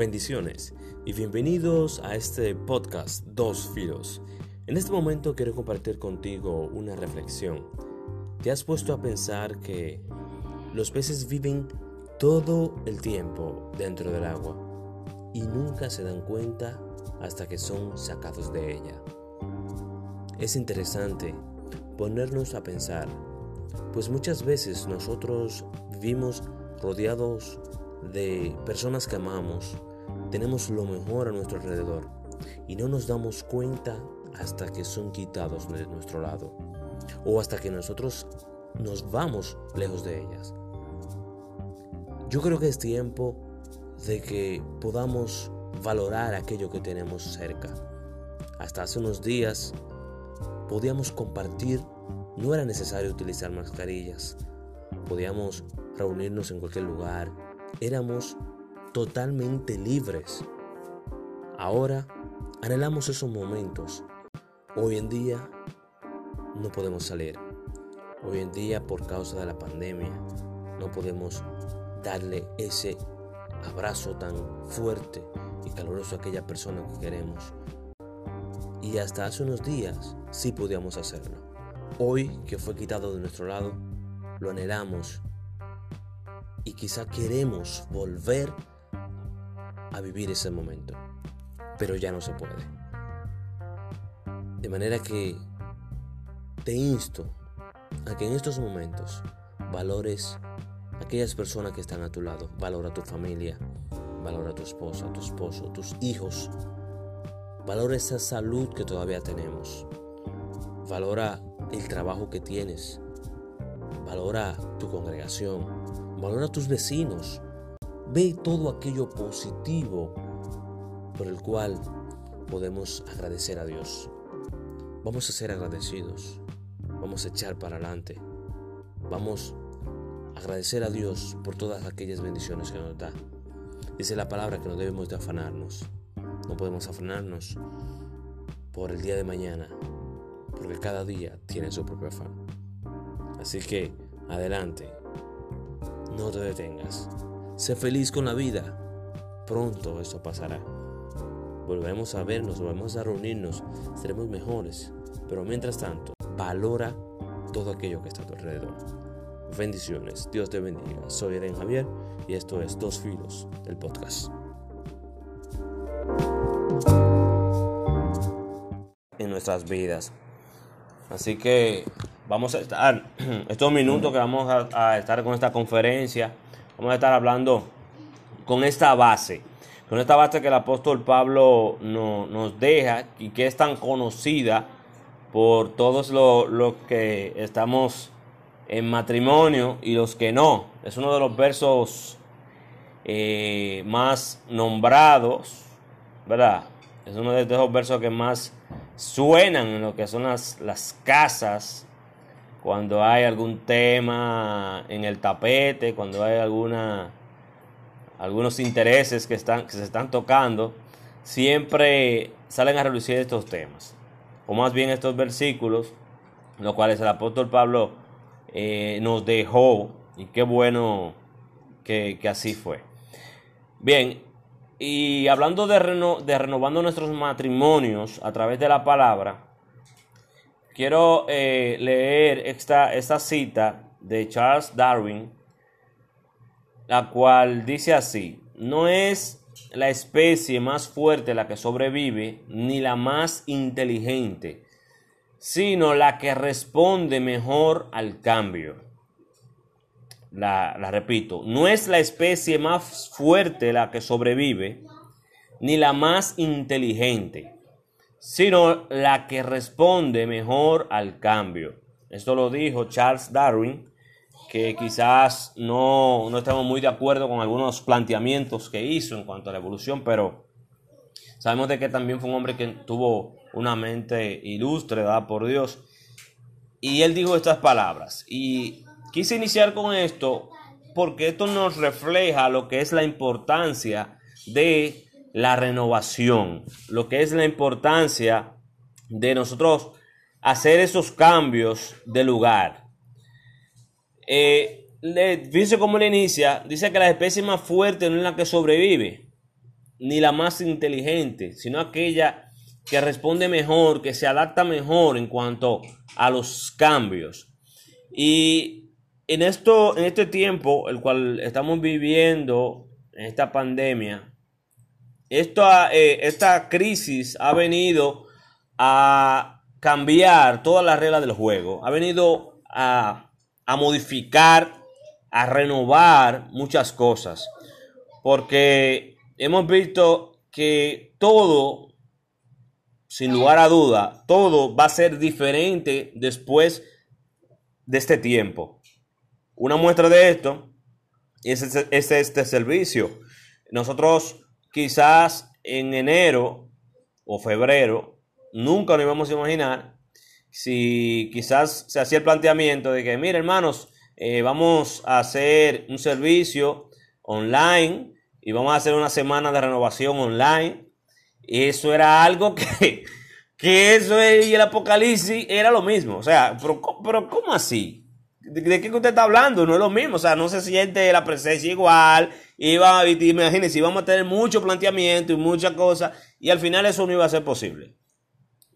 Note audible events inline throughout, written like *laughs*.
Bendiciones y bienvenidos a este podcast Dos Filos. En este momento quiero compartir contigo una reflexión. ¿Te has puesto a pensar que los peces viven todo el tiempo dentro del agua y nunca se dan cuenta hasta que son sacados de ella? Es interesante ponernos a pensar, pues muchas veces nosotros vivimos rodeados de personas que amamos, tenemos lo mejor a nuestro alrededor y no nos damos cuenta hasta que son quitados de nuestro lado o hasta que nosotros nos vamos lejos de ellas. Yo creo que es tiempo de que podamos valorar aquello que tenemos cerca. Hasta hace unos días podíamos compartir, no era necesario utilizar mascarillas, podíamos reunirnos en cualquier lugar, éramos totalmente libres. Ahora anhelamos esos momentos. Hoy en día no podemos salir. Hoy en día por causa de la pandemia no podemos darle ese abrazo tan fuerte y caluroso a aquella persona que queremos. Y hasta hace unos días sí podíamos hacerlo. Hoy que fue quitado de nuestro lado, lo anhelamos y quizá queremos volver a vivir ese momento, pero ya no se puede. De manera que te insto a que en estos momentos valores aquellas personas que están a tu lado, valora tu familia, valora a tu esposa, tu esposo, tus hijos, valora esa salud que todavía tenemos, valora el trabajo que tienes, valora tu congregación, valora a tus vecinos, ve todo aquello positivo por el cual podemos agradecer a Dios. Vamos a ser agradecidos, vamos a echar para adelante, vamos a agradecer a Dios por todas aquellas bendiciones que nos da. Dice la palabra que no debemos de afanarnos, no podemos afanarnos por el día de mañana, porque cada día tiene su propio afán. Así que adelante, no te detengas. Sé feliz con la vida. Pronto esto pasará. Volveremos a vernos, volveremos a reunirnos, seremos mejores. Pero mientras tanto, valora todo aquello que está a tu alrededor. Bendiciones, Dios te bendiga. Soy Eden Javier y esto es Dos Filos, el podcast. En nuestras vidas. Así que vamos a estar, *clears throat* estos minutos que vamos a, estar con esta conferencia, vamos a estar hablando con esta base, con esta base que el apóstol Pablo nos deja y que es tan conocida por todos los que estamos en matrimonio y los que no. Es uno de los versos eh, más nombrados, ¿verdad? Es uno de esos versos que más suenan en lo que son las, las casas, cuando hay algún tema en el tapete, cuando hay alguna, algunos intereses que, están, que se están tocando, siempre salen a relucir estos temas, o más bien estos versículos, los cuales el apóstol Pablo eh, nos dejó, y qué bueno que, que así fue. Bien, y hablando de, de renovando nuestros matrimonios a través de la palabra, quiero eh, leer esta, esta cita de Charles Darwin, la cual dice así, no es la especie más fuerte la que sobrevive, ni la más inteligente, sino la que responde mejor al cambio la, repito, no es la especie más fuerte la que sobrevive, ni la más inteligente, sino la que responde mejor al cambio. Esto lo dijo Charles Darwin, que quizás no, no estamos muy de acuerdo con algunos planteamientos que hizo en cuanto a la evolución, pero sabemos de que también fue un hombre que tuvo una mente ilustre, dada por Dios. Y él dijo estas palabras, y Quise iniciar con esto porque esto nos refleja lo que es la importancia de la renovación, lo que es la importancia de nosotros hacer esos cambios de lugar. Eh, cómo le inicia, dice que la especie más fuerte no es la que sobrevive, ni la más inteligente, sino aquella que responde mejor, que se adapta mejor en cuanto a los cambios. Y en esto, en este tiempo, el cual estamos viviendo, en esta pandemia, esta, eh, esta crisis ha venido a cambiar todas las reglas del juego, ha venido a, a modificar, a renovar muchas cosas, porque hemos visto que todo, sin lugar a duda, todo va a ser diferente después de este tiempo. Una muestra de esto es este, servicio. Nosotros quizás en enero o febrero nunca nos íbamos a imaginar si quizás se hacía el planteamiento de que, mire hermanos, eh, vamos a hacer un servicio online y vamos a hacer una semana de renovación online. Eso era algo *laughs* que, que eso y el apocalipsis era lo mismo. O sea, pero, pero ¿cómo así? ¿De, qué usted está hablando? No es lo mismo. O sea, no se siente la presencia igual. Iba, imagínense, íbamos a tener mucho planteamiento y muchas cosas. Y al final eso no iba a ser posible.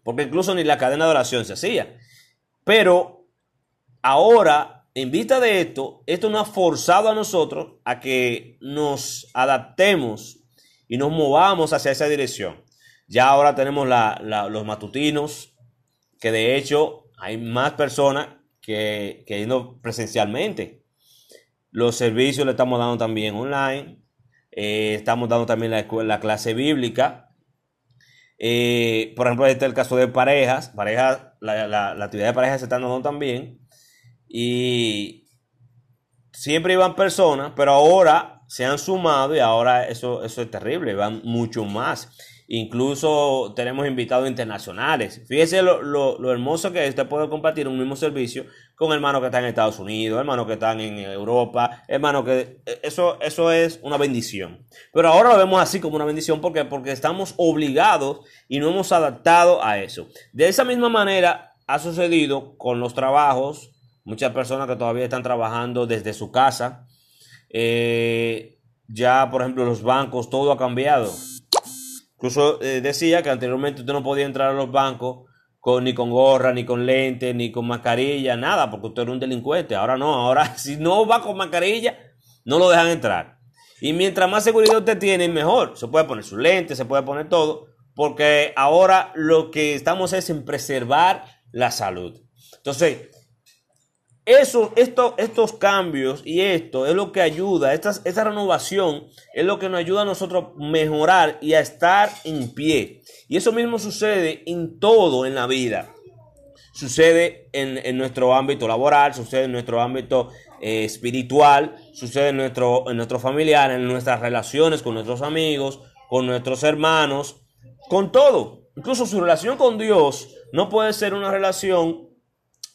Porque incluso ni la cadena de oración se hacía. Pero ahora, en vista de esto, esto nos ha forzado a nosotros a que nos adaptemos y nos movamos hacia esa dirección. Ya ahora tenemos los matutinos, que de hecho hay más personas que, que presencialmente. Los servicios le estamos dando también online. Eh, estamos dando también la, la clase bíblica. Eh, por ejemplo, este es el caso de parejas. parejas la, la, actividad de parejas se está dando también. Y siempre iban personas, pero ahora se han sumado y ahora eso, eso es terrible. Van mucho más. Incluso tenemos invitados internacionales. Fíjese lo, hermoso que es usted puede compartir un mismo servicio con hermanos que están en Estados Unidos, hermanos que están en Europa, hermanos que... Eso, eso es una bendición. Pero ahora lo vemos así como una bendición porque, porque estamos obligados y no hemos adaptado a eso. De esa misma manera ha sucedido con los trabajos. Muchas personas que todavía están trabajando desde su casa. Eh, ya, por ejemplo, los bancos, todo ha cambiado. Incluso eh, decía que anteriormente usted no podía entrar a los bancos con, ni con gorra, ni con lente, ni con mascarilla, nada, porque usted era un delincuente. Ahora no, ahora *laughs* si no va con mascarilla, no lo dejan entrar. Y mientras más seguridad usted tiene, mejor. Se puede poner su lente, se puede poner todo, porque ahora lo que estamos es en preservar la salud. Entonces, eso, esto, estos cambios y esto es lo que ayuda, esta, esta renovación es lo que nos ayuda a nosotros mejorar y a estar en pie. Y eso mismo sucede en todo en la vida. Sucede en, nuestro ámbito laboral, sucede en nuestro ámbito eh, espiritual, sucede en nuestro, en nuestro familiar, en nuestras relaciones con nuestros amigos, con nuestros hermanos, con todo. Incluso su relación con Dios no puede ser una relación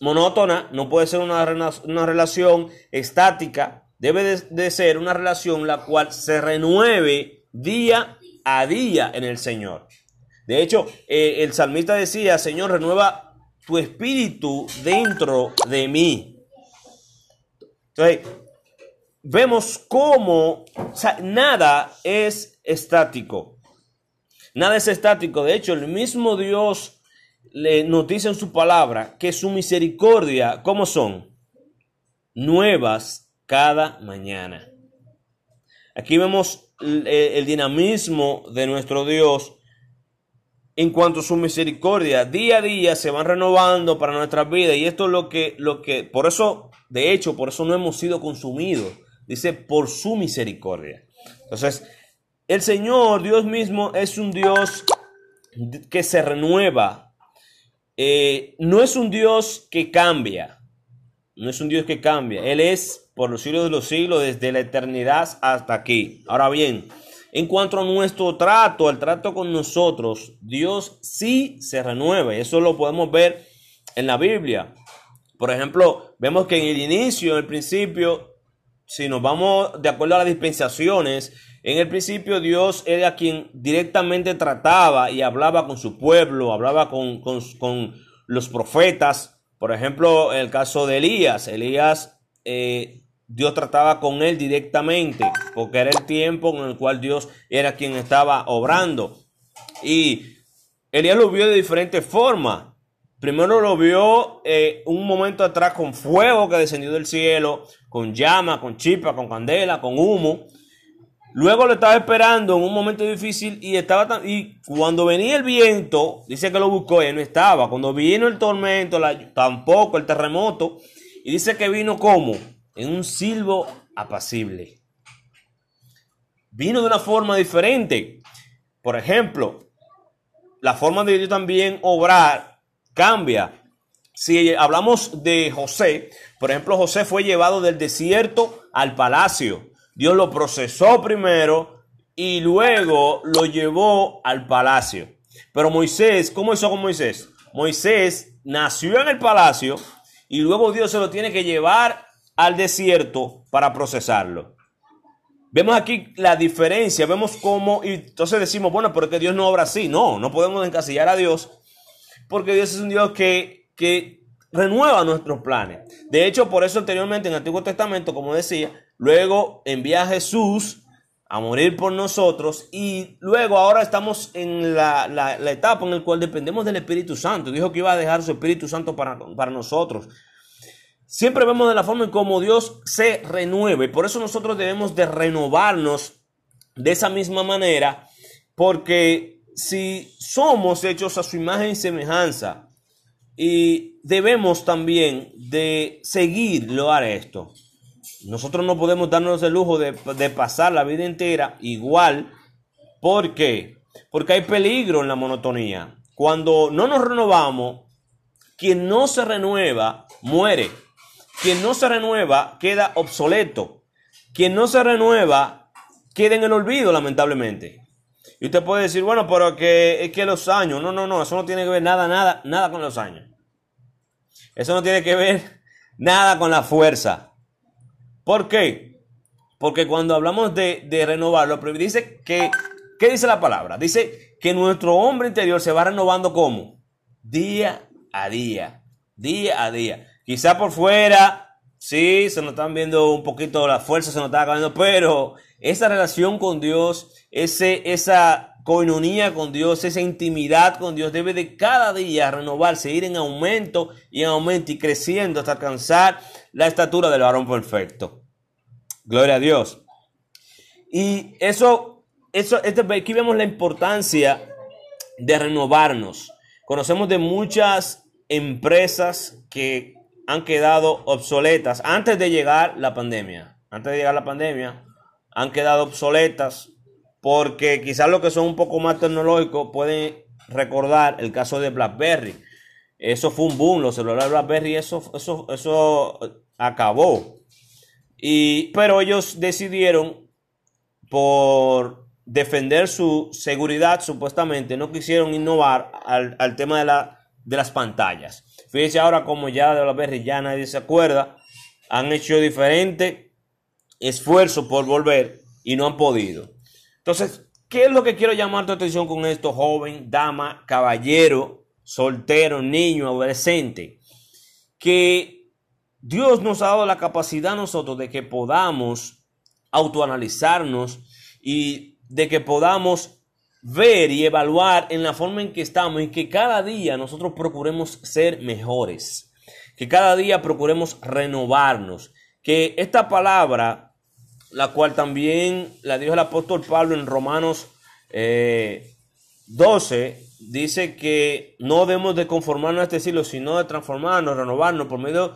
monótona, no puede ser una, una relación estática, debe de, ser una relación la cual se renueve día a día en el Señor. De hecho, eh, el salmista decía, Señor, renueva tu espíritu dentro de mí. Entonces, vemos cómo nada es estático. Nada es estático. De hecho, el mismo Dios le nos dice en su palabra que su misericordia, ¿cómo son? Nuevas cada mañana. Aquí vemos el, dinamismo de nuestro Dios en cuanto a su misericordia. Día a día se van renovando para nuestras vidas y esto es lo que, lo que, por eso, de hecho, por eso no hemos sido consumidos. Dice, por su misericordia. Entonces, el Señor, Dios mismo, es un Dios que se renueva eh, no es un Dios que cambia, no es un Dios que cambia, Él es por los siglos de los siglos, desde la eternidad hasta aquí. Ahora bien, en cuanto a nuestro trato, el trato con nosotros, Dios sí se renueva, eso lo podemos ver en la Biblia. Por ejemplo, vemos que en el inicio, en el principio, si nos vamos de acuerdo a las dispensaciones, en el principio Dios era quien directamente trataba y hablaba con su pueblo, hablaba con, los profetas. Por ejemplo, el caso de Elías. Elías, eh, Dios trataba con él directamente, porque era el tiempo en el cual Dios era quien estaba obrando. Y Elías lo vio de diferentes formas. Primero lo vio eh, un momento atrás con fuego que descendió del cielo, con llama, con chispa, con candela, con humo. Luego lo estaba esperando en un momento difícil y estaba y cuando venía el viento, dice que lo buscó y no estaba. Cuando vino el tormento, tampoco el terremoto, y dice que vino como en un silbo apacible. Vino de una forma diferente. Por ejemplo, la forma de Dios también obrar cambia. Si hablamos de José, por ejemplo, José fue llevado del desierto al palacio. Dios lo procesó primero y luego lo llevó al palacio. Pero Moisés, ¿cómo hizo con Moisés? Moisés nació en el palacio y luego Dios se lo tiene que llevar al desierto para procesarlo. Vemos aquí la diferencia, vemos cómo, y entonces decimos, bueno, porque Dios no obra así. No, no podemos encasillar a Dios, porque Dios es un Dios que, que renueva nuestros planes. De hecho, por eso anteriormente en el Antiguo Testamento, como decía, luego envía a Jesús a morir por nosotros y luego ahora estamos en la, la, etapa en la cual dependemos del Espíritu Santo. Dijo que iba a dejar su Espíritu Santo para, para nosotros. Siempre vemos de la forma en cómo Dios se renueve. Por eso nosotros debemos de renovarnos de esa misma manera. Porque si somos hechos a su imagen y semejanza, y debemos también de seguir esto. Nosotros no podemos darnos el lujo de, de pasar la vida entera igual. ¿Por qué? Porque hay peligro en la monotonía. Cuando no nos renovamos, quien no se renueva muere. Quien no se renueva queda obsoleto. Quien no se renueva queda en el olvido, lamentablemente. Y usted puede decir, bueno, pero que es que los años, no, no, no, eso no tiene que ver nada, nada, nada con los años. Eso no tiene que ver *laughs* nada con la fuerza. ¿Por qué? Porque cuando hablamos de, de renovarlo, dice que, ¿qué dice la palabra? Dice que nuestro hombre interior se va renovando como? Día a día, día a día. Quizá por fuera, sí, se nos están viendo un poquito la fuerza, se nos está acabando, pero esa relación con Dios, ese, esa coinonía con Dios, esa intimidad con Dios debe de cada día renovarse, ir en aumento y en aumento y creciendo hasta alcanzar la estatura del varón perfecto. Gloria a Dios. Y eso, eso, este, aquí vemos la importancia de renovarnos. Conocemos de muchas empresas que han quedado obsoletas antes de llegar la pandemia. Antes de llegar la pandemia, han quedado obsoletas porque quizás los que son un poco más tecnológicos pueden recordar el caso de BlackBerry. Eso fue un boom, los celulares BlackBerry, eso, eso, eso acabó. Y, pero ellos decidieron, por defender su seguridad, supuestamente, no quisieron innovar al, al tema de, la, de las pantallas. Fíjense ahora como ya de BlackBerry ya nadie se acuerda. Han hecho diferente esfuerzo por volver y no han podido. Entonces, ¿qué es lo que quiero llamar tu atención con esto, joven, dama, caballero, soltero, niño, adolescente? Que Dios nos ha dado la capacidad a nosotros de que podamos autoanalizarnos y de que podamos ver y evaluar en la forma en que estamos y que cada día nosotros procuremos ser mejores, que cada día procuremos renovarnos, que esta palabra, la cual también la dijo el apóstol Pablo en Romanos 12, eh, dice que no debemos de conformarnos a este siglo, sino de transformarnos, renovarnos por medio,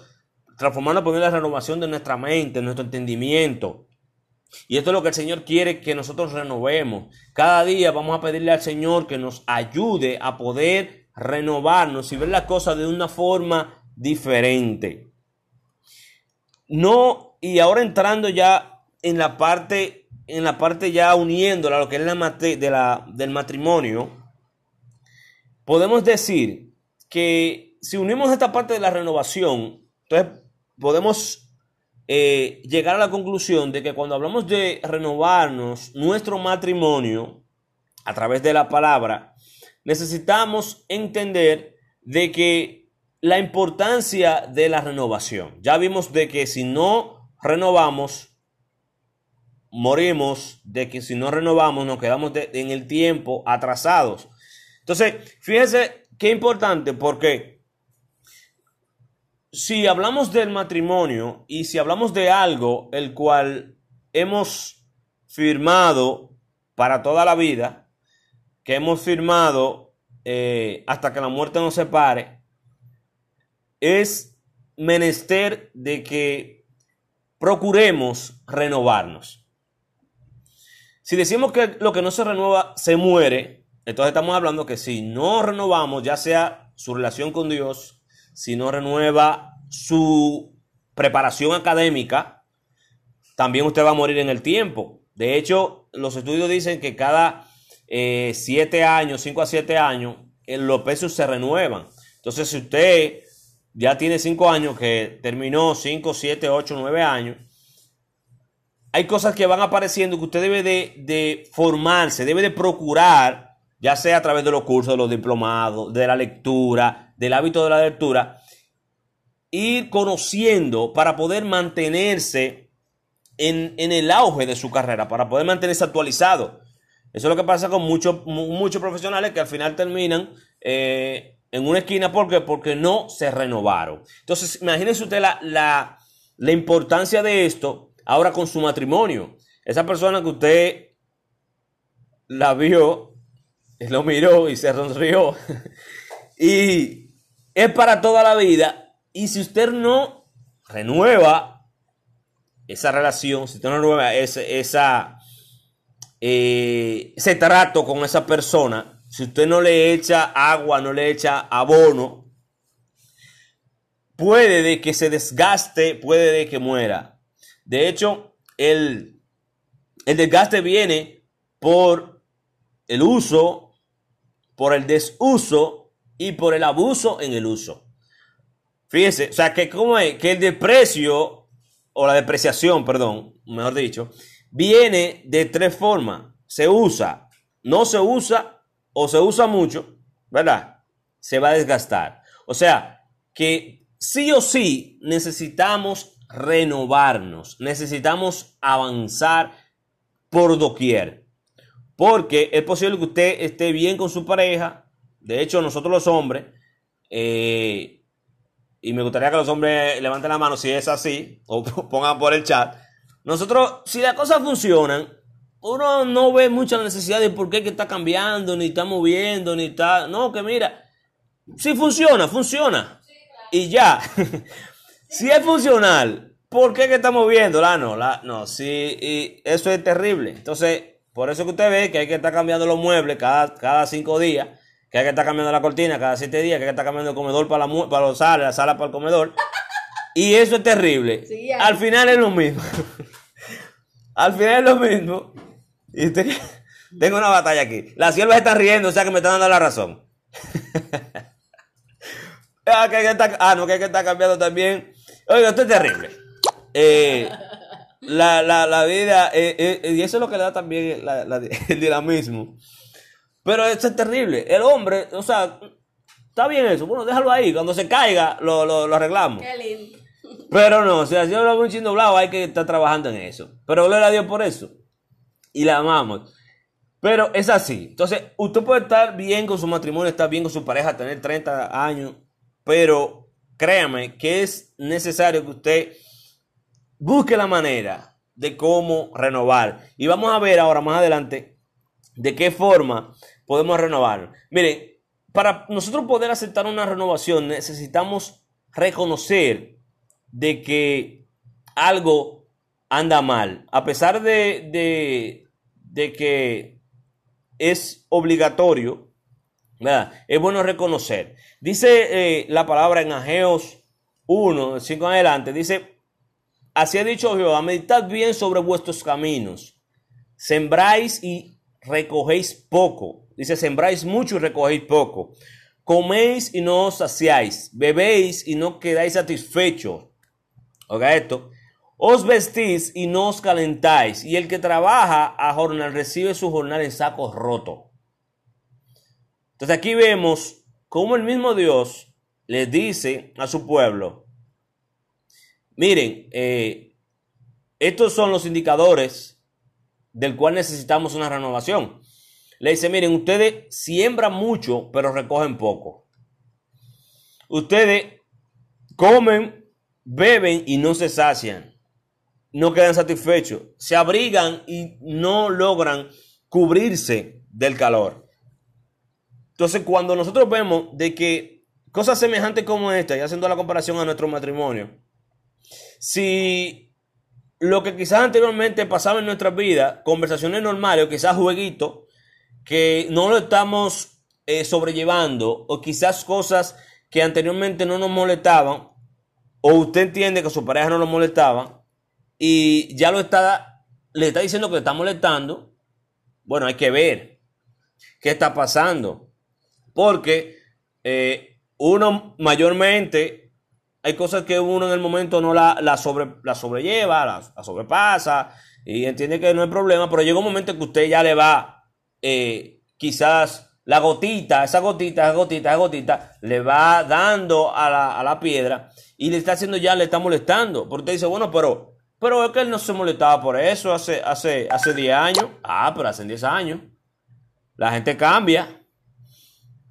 transformarnos por medio de la renovación de nuestra mente, nuestro entendimiento. Y esto es lo que el Señor quiere que nosotros renovemos. Cada día vamos a pedirle al Señor que nos ayude a poder renovarnos y ver las cosas de una forma diferente. No, y ahora entrando ya en la parte, en la parte ya uniéndola a lo que es la, de la, del matrimonio, podemos decir que si unimos esta parte de la renovación, entonces podemos eh, llegar a la conclusión de que cuando hablamos de renovarnos nuestro matrimonio a través de la palabra, necesitamos entender de que la importancia de la renovación. Ya vimos de que si no renovamos, morimos, de que si no renovamos nos quedamos en el tiempo atrasados. Entonces, fíjense qué importante porque si hablamos del matrimonio y si hablamos de algo el cual hemos firmado para toda la vida, que hemos firmado eh, hasta que la muerte nos separe, es menester de que procuremos renovarnos. Si decimos que lo que no se renueva se muere, entonces estamos hablando que si no renovamos, ya sea su relación con Dios, si no renueva su preparación académica, también usted va a morir en el tiempo. De hecho, los estudios dicen que cada eh, siete años, cinco a siete años, los pesos se renuevan. Entonces, si usted ya tiene cinco años, que terminó cinco, siete, ocho, nueve años, hay cosas que van apareciendo que usted debe de, formarse, debe de procurar, ya sea a través de los cursos, de los diplomados, de la lectura, del hábito de la lectura, ir conociendo para poder mantenerse en, el auge de su carrera, para poder mantenerse actualizado. Eso es lo que pasa con muchos, profesionales que al final terminan eh, en una esquina porque, porque no se renovaron. Entonces, imagínense usted la importancia de esto Ahora con su matrimonio, esa persona que usted la vio, *laughs* lo miró y se sonrió, *laughs* y es para toda la vida, y si usted no renueva esa relación, si usted no renueva ese, esa, eh, ese trato con esa persona, si usted no le echa agua, no le echa abono, puede de que se desgaste, puede de que muera. De hecho, el, el desgaste viene por el uso, por el desuso y por el abuso en el uso. Fíjese, o sea, que como es que el desprecio o la depreciación, perdón, mejor dicho, viene de tres formas. Se usa, no se usa o se usa mucho, ¿verdad? Se va a desgastar. O sea, que sí o sí necesitamos renovarnos, necesitamos avanzar por doquier. Porque es posible que usted esté bien con su pareja. De hecho, nosotros los hombres, eh, y me gustaría que los hombres levanten la mano si es así, o *laughs* pongan por el chat. Nosotros, si las cosas funcionan, uno no ve mucha necesidad de por qué que está cambiando, ni está moviendo, ni está... No, que mira, si funciona, funciona. Y ya. *laughs* Si es funcional, ¿por qué que estamos viendo? La no, la no, sí, y eso es terrible. Entonces, por eso que usted ve que hay que estar cambiando los muebles cada, cada cinco días, que hay que estar cambiando la cortina cada siete días, que hay que estar cambiando el comedor para, la, para los sala, la sala para el comedor. Y eso es terrible. Al final es lo mismo. *laughs* Al final es lo mismo. Y tengo una batalla aquí. Las siervas están riendo, o sea que me están dando la razón. *laughs* ah, que hay que estar, ah, no, que hay que estar cambiando también Oiga, esto es terrible. Eh, la, la, vida, eh, eh, y eso es lo que le da también *laughs* el dinamismo. Pero esto es terrible. El hombre, o sea, está bien eso. Bueno, déjalo ahí. Cuando se caiga, lo, lo, arreglamos. Qué lindo. Pero no, o sea, si yo lo veo un chino doblado, hay que estar trabajando en eso. Pero gloria a Dios por eso. Y la amamos. Pero es así. Entonces, usted puede estar bien con su matrimonio, estar bien con su pareja, tener 30 años, pero créame que es necesario que usted busque la manera de cómo renovar. Y vamos a ver ahora más adelante de qué forma podemos renovar. Miren, para nosotros poder aceptar una renovación necesitamos reconocer de que algo anda mal. A pesar de, de que es obligatorio, es bueno reconocer. Dice eh, la palabra en Ageos 1, 5 en adelante, dice, así ha dicho Jehová, meditad bien sobre vuestros caminos, sembráis y recogéis poco. Dice, sembráis mucho y recogéis poco. Coméis y no os saciáis, bebéis y no quedáis satisfechos. Oiga esto. Os vestís y no os calentáis, y el que trabaja a jornal recibe su jornal en sacos rotos. Entonces aquí vemos como el mismo Dios le dice a su pueblo, miren, eh, estos son los indicadores del cual necesitamos una renovación. Le dice, miren, ustedes siembran mucho, pero recogen poco. Ustedes comen, beben y no se sacian. No quedan satisfechos. Se abrigan y no logran cubrirse del calor. Entonces, cuando nosotros vemos de que cosas semejantes como esta, y haciendo la comparación a nuestro matrimonio, si lo que quizás anteriormente pasaba en nuestras vidas, conversaciones normales o quizás jueguitos, que no lo estamos eh, sobrellevando, o quizás cosas que anteriormente no nos molestaban, o usted entiende que su pareja no lo molestaba, y ya lo está, le está diciendo que le está molestando, bueno, hay que ver qué está pasando. Porque eh, uno mayormente hay cosas que uno en el momento no la, la, sobre, la sobrelleva, la, sobrepasa y entiende que no hay problema, pero llega un momento que usted ya le va eh, quizás la gotita, esa gotita, esa gotita, esa gotita, le va dando a la, a la piedra y le está haciendo ya, le está molestando. Porque usted dice, bueno, pero, pero es que él no se molestaba por eso hace, hace, hace 10 años. Ah, pero hace 10 años. La gente cambia.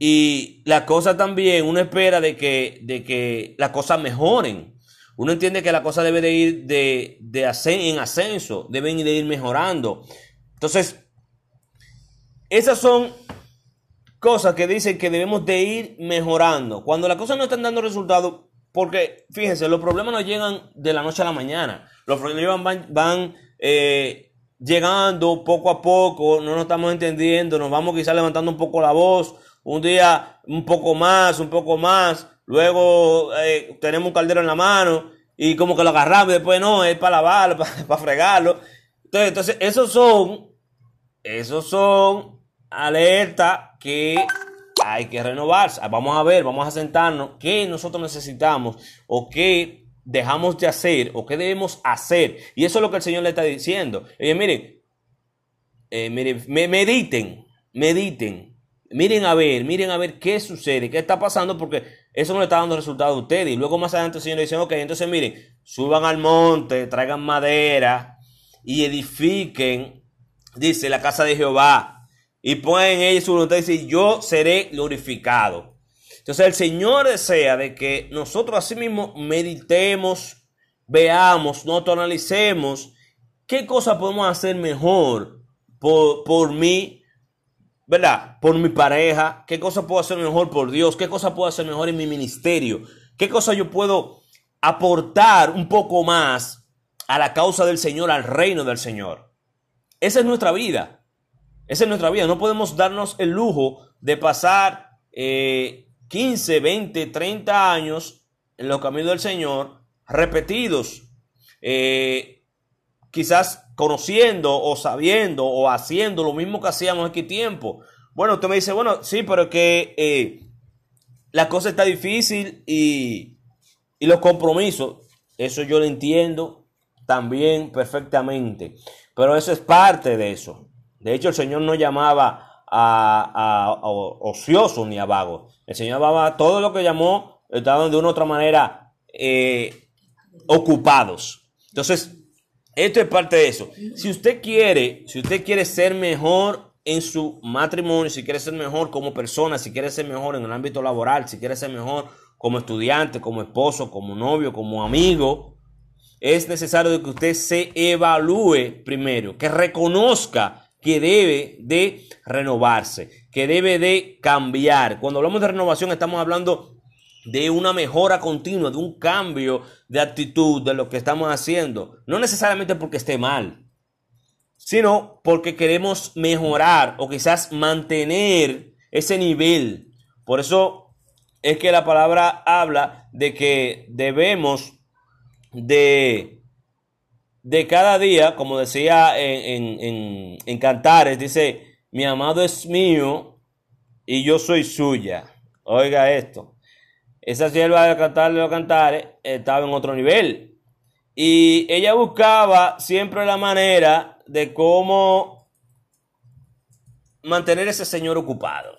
Y la cosa también, uno espera de que, de que las cosas mejoren. Uno entiende que la cosa debe de ir de, de en ascenso, deben de ir mejorando. Entonces, esas son cosas que dicen que debemos de ir mejorando. Cuando las cosas no están dando resultados, porque fíjense, los problemas no llegan de la noche a la mañana. Los problemas van, van eh, llegando poco a poco, no nos estamos entendiendo, nos vamos quizás levantando un poco la voz, un día un poco más, un poco más, luego eh, tenemos un caldero en la mano y como que lo agarramos y después no, es para lavarlo, *laughs* para, fregarlo. Entonces, entonces, esos son, esos son alertas que hay que renovarse. Vamos a ver, vamos a sentarnos qué nosotros necesitamos o qué dejamos de hacer o qué debemos hacer. Y eso es lo que el Señor le está diciendo. Oye, miren, eh, miren, mediten, mediten miren a ver, miren a ver qué sucede, qué está pasando, porque eso no le está dando resultado a ustedes. Y luego más adelante el Señor dice, ok, entonces miren, suban al monte, traigan madera y edifiquen, dice, la casa de Jehová. Y pongan en ella su voluntad y dice, yo seré glorificado. Entonces el Señor desea de que nosotros así mismo meditemos, veamos, no analicemos qué cosa podemos hacer mejor por, por mí, ¿verdad? Por mi pareja, qué cosa puedo hacer mejor por Dios, qué cosa puedo hacer mejor en mi ministerio, qué cosa yo puedo aportar un poco más a la causa del Señor, al reino del Señor. Esa es nuestra vida. Esa es nuestra vida. No podemos darnos el lujo de pasar 15, 20, 30 años en los caminos del Señor repetidos. Eh, quizás conociendo o sabiendo o haciendo lo mismo que hacíamos aquí tiempo. Bueno, usted me dice, bueno, sí, pero que eh, la cosa está difícil y, y los compromisos, eso yo lo entiendo también perfectamente. Pero eso es parte de eso. De hecho, el Señor no llamaba a, ociosos ni a vagos. El Señor llamaba a todo lo que llamó, estaban de una u otra manera eh, ocupados. Entonces, esto es parte de eso. Si usted quiere, si usted quiere ser mejor en su matrimonio, si quiere ser mejor como persona, si quiere ser mejor en el ámbito laboral, si quiere ser mejor como estudiante, como esposo, como novio, como amigo, es necesario que usted se evalúe primero, que reconozca que debe de renovarse, que debe de cambiar. Cuando hablamos de renovación estamos hablando de una mejora continua, de un cambio de actitud de lo que estamos haciendo. No necesariamente porque esté mal, sino porque queremos mejorar o quizás mantener ese nivel. Por eso es que la palabra habla de que debemos de, de cada día, como decía en, en, en Cantares, dice, mi amado es mío y yo soy suya. Oiga esto. Esa sierva de cantar de los cantares estaba en otro nivel. Y ella buscaba siempre la manera de cómo mantener ese señor ocupado.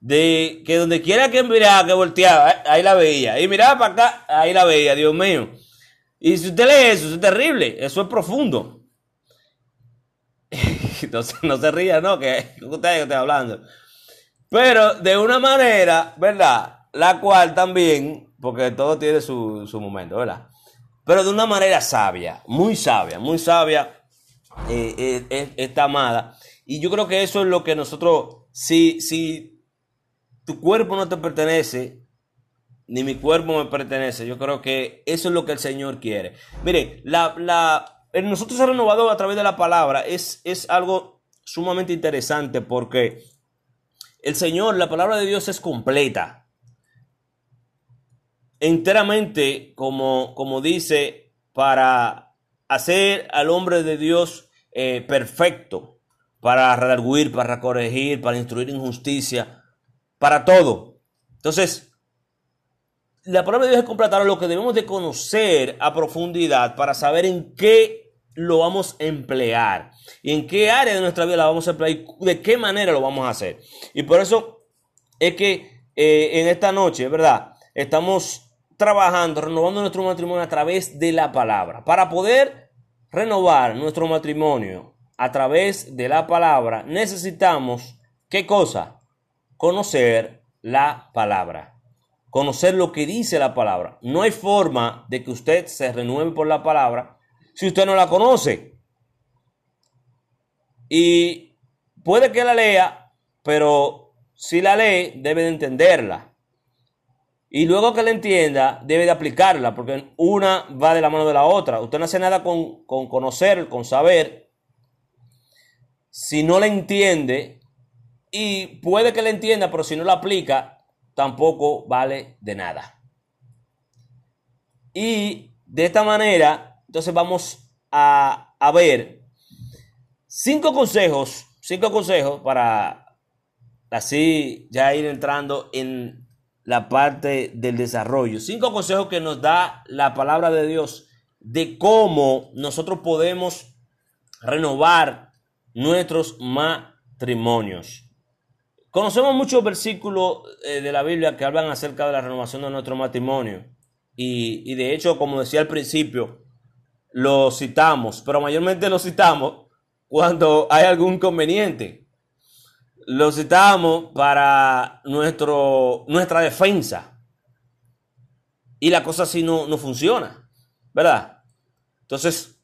De que donde quiera que miraba, que volteaba, ahí la veía. Y miraba para acá, ahí la veía, Dios mío. Y si usted lee eso, es terrible, eso es profundo. *laughs* Entonces no se ría, ¿no? Que usted está hablando. Pero de una manera, ¿verdad? La cual también, porque todo tiene su, su momento, ¿verdad? Pero de una manera sabia, muy sabia, muy sabia, eh, eh, amada. Y yo creo que eso es lo que nosotros, si, si tu cuerpo no te pertenece, ni mi cuerpo me pertenece, yo creo que eso es lo que el Señor quiere. Mire, la, la, nosotros ser renovado a través de la palabra es, es algo sumamente interesante porque el Señor, la palabra de Dios es completa. Enteramente, como, como dice, para hacer al hombre de Dios eh, perfecto, para redarguir, para corregir, para instruir en justicia, para todo. Entonces, la palabra de Dios es completa. lo que debemos de conocer a profundidad para saber en qué lo vamos a emplear y en qué área de nuestra vida la vamos a emplear y de qué manera lo vamos a hacer. Y por eso es que eh, en esta noche, ¿verdad? Estamos trabajando, renovando nuestro matrimonio a través de la palabra. Para poder renovar nuestro matrimonio a través de la palabra, necesitamos, ¿qué cosa? Conocer la palabra. Conocer lo que dice la palabra. No hay forma de que usted se renueve por la palabra si usted no la conoce. Y puede que la lea, pero si la lee, debe de entenderla. Y luego que la entienda, debe de aplicarla, porque una va de la mano de la otra. Usted no hace nada con, con conocer, con saber. Si no la entiende, y puede que la entienda, pero si no la aplica, tampoco vale de nada. Y de esta manera, entonces vamos a, a ver cinco consejos, cinco consejos para así ya ir entrando en la parte del desarrollo. Cinco consejos que nos da la palabra de Dios de cómo nosotros podemos renovar nuestros matrimonios. Conocemos muchos versículos eh, de la Biblia que hablan acerca de la renovación de nuestro matrimonio. Y, de hecho, como decía al principio, lo citamos, pero mayormente lo citamos cuando hay algún conveniente lo citamos para nuestro, nuestra defensa. Y la cosa así no, no funciona, ¿verdad? Entonces,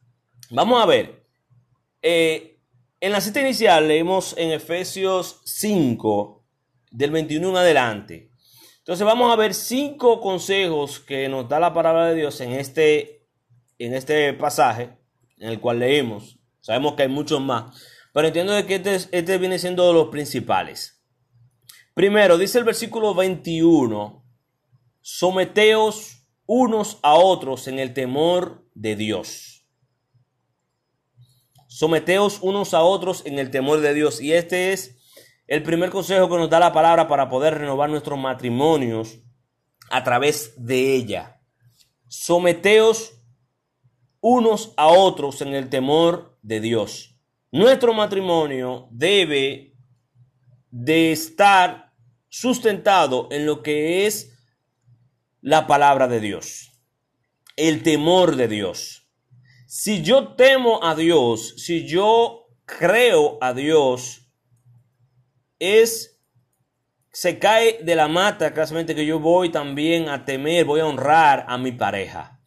vamos a ver. Eh, en la cita inicial leemos en Efesios 5, del 21 en adelante. Entonces vamos a ver cinco consejos que nos da la palabra de Dios en este, en este pasaje, en el cual leemos. Sabemos que hay muchos más. Pero entiendo que este, este viene siendo de los principales. Primero, dice el versículo 21, someteos unos a otros en el temor de Dios. Someteos unos a otros en el temor de Dios. Y este es el primer consejo que nos da la palabra para poder renovar nuestros matrimonios a través de ella. Someteos unos a otros en el temor de Dios. Nuestro matrimonio debe de estar sustentado en lo que es la palabra de Dios, el temor de Dios. Si yo temo a Dios, si yo creo a Dios, es se cae de la mata, claramente que yo voy también a temer, voy a honrar a mi pareja.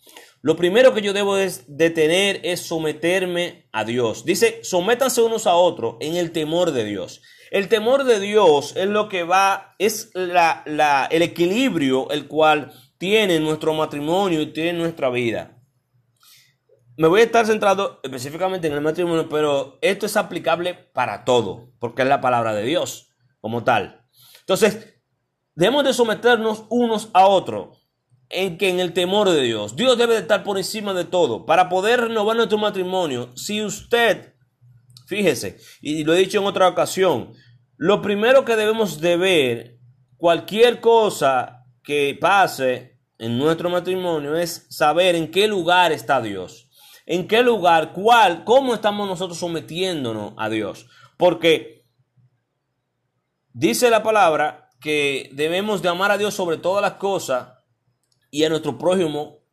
Lo primero que yo debo de tener es someterme a Dios. Dice, sométanse unos a otros en el temor de Dios. El temor de Dios es lo que va, es la, el equilibrio el cual tiene nuestro matrimonio y tiene nuestra vida. Me voy a estar centrado específicamente en el matrimonio, pero esto es aplicable para todo, porque es la palabra de Dios como tal. Entonces, debemos de someternos unos a otros en que en el temor de Dios. Dios debe de estar por encima de todo. Para poder renovar nuestro matrimonio, si usted, fíjese, y lo he dicho en otra ocasión, lo primero que debemos de ver, cualquier cosa que pase en nuestro matrimonio, es saber en qué lugar está Dios. En qué lugar, cuál, cómo estamos nosotros sometiéndonos a Dios. Porque dice la palabra que debemos de amar a Dios sobre todas las cosas y a nuestro prójimo,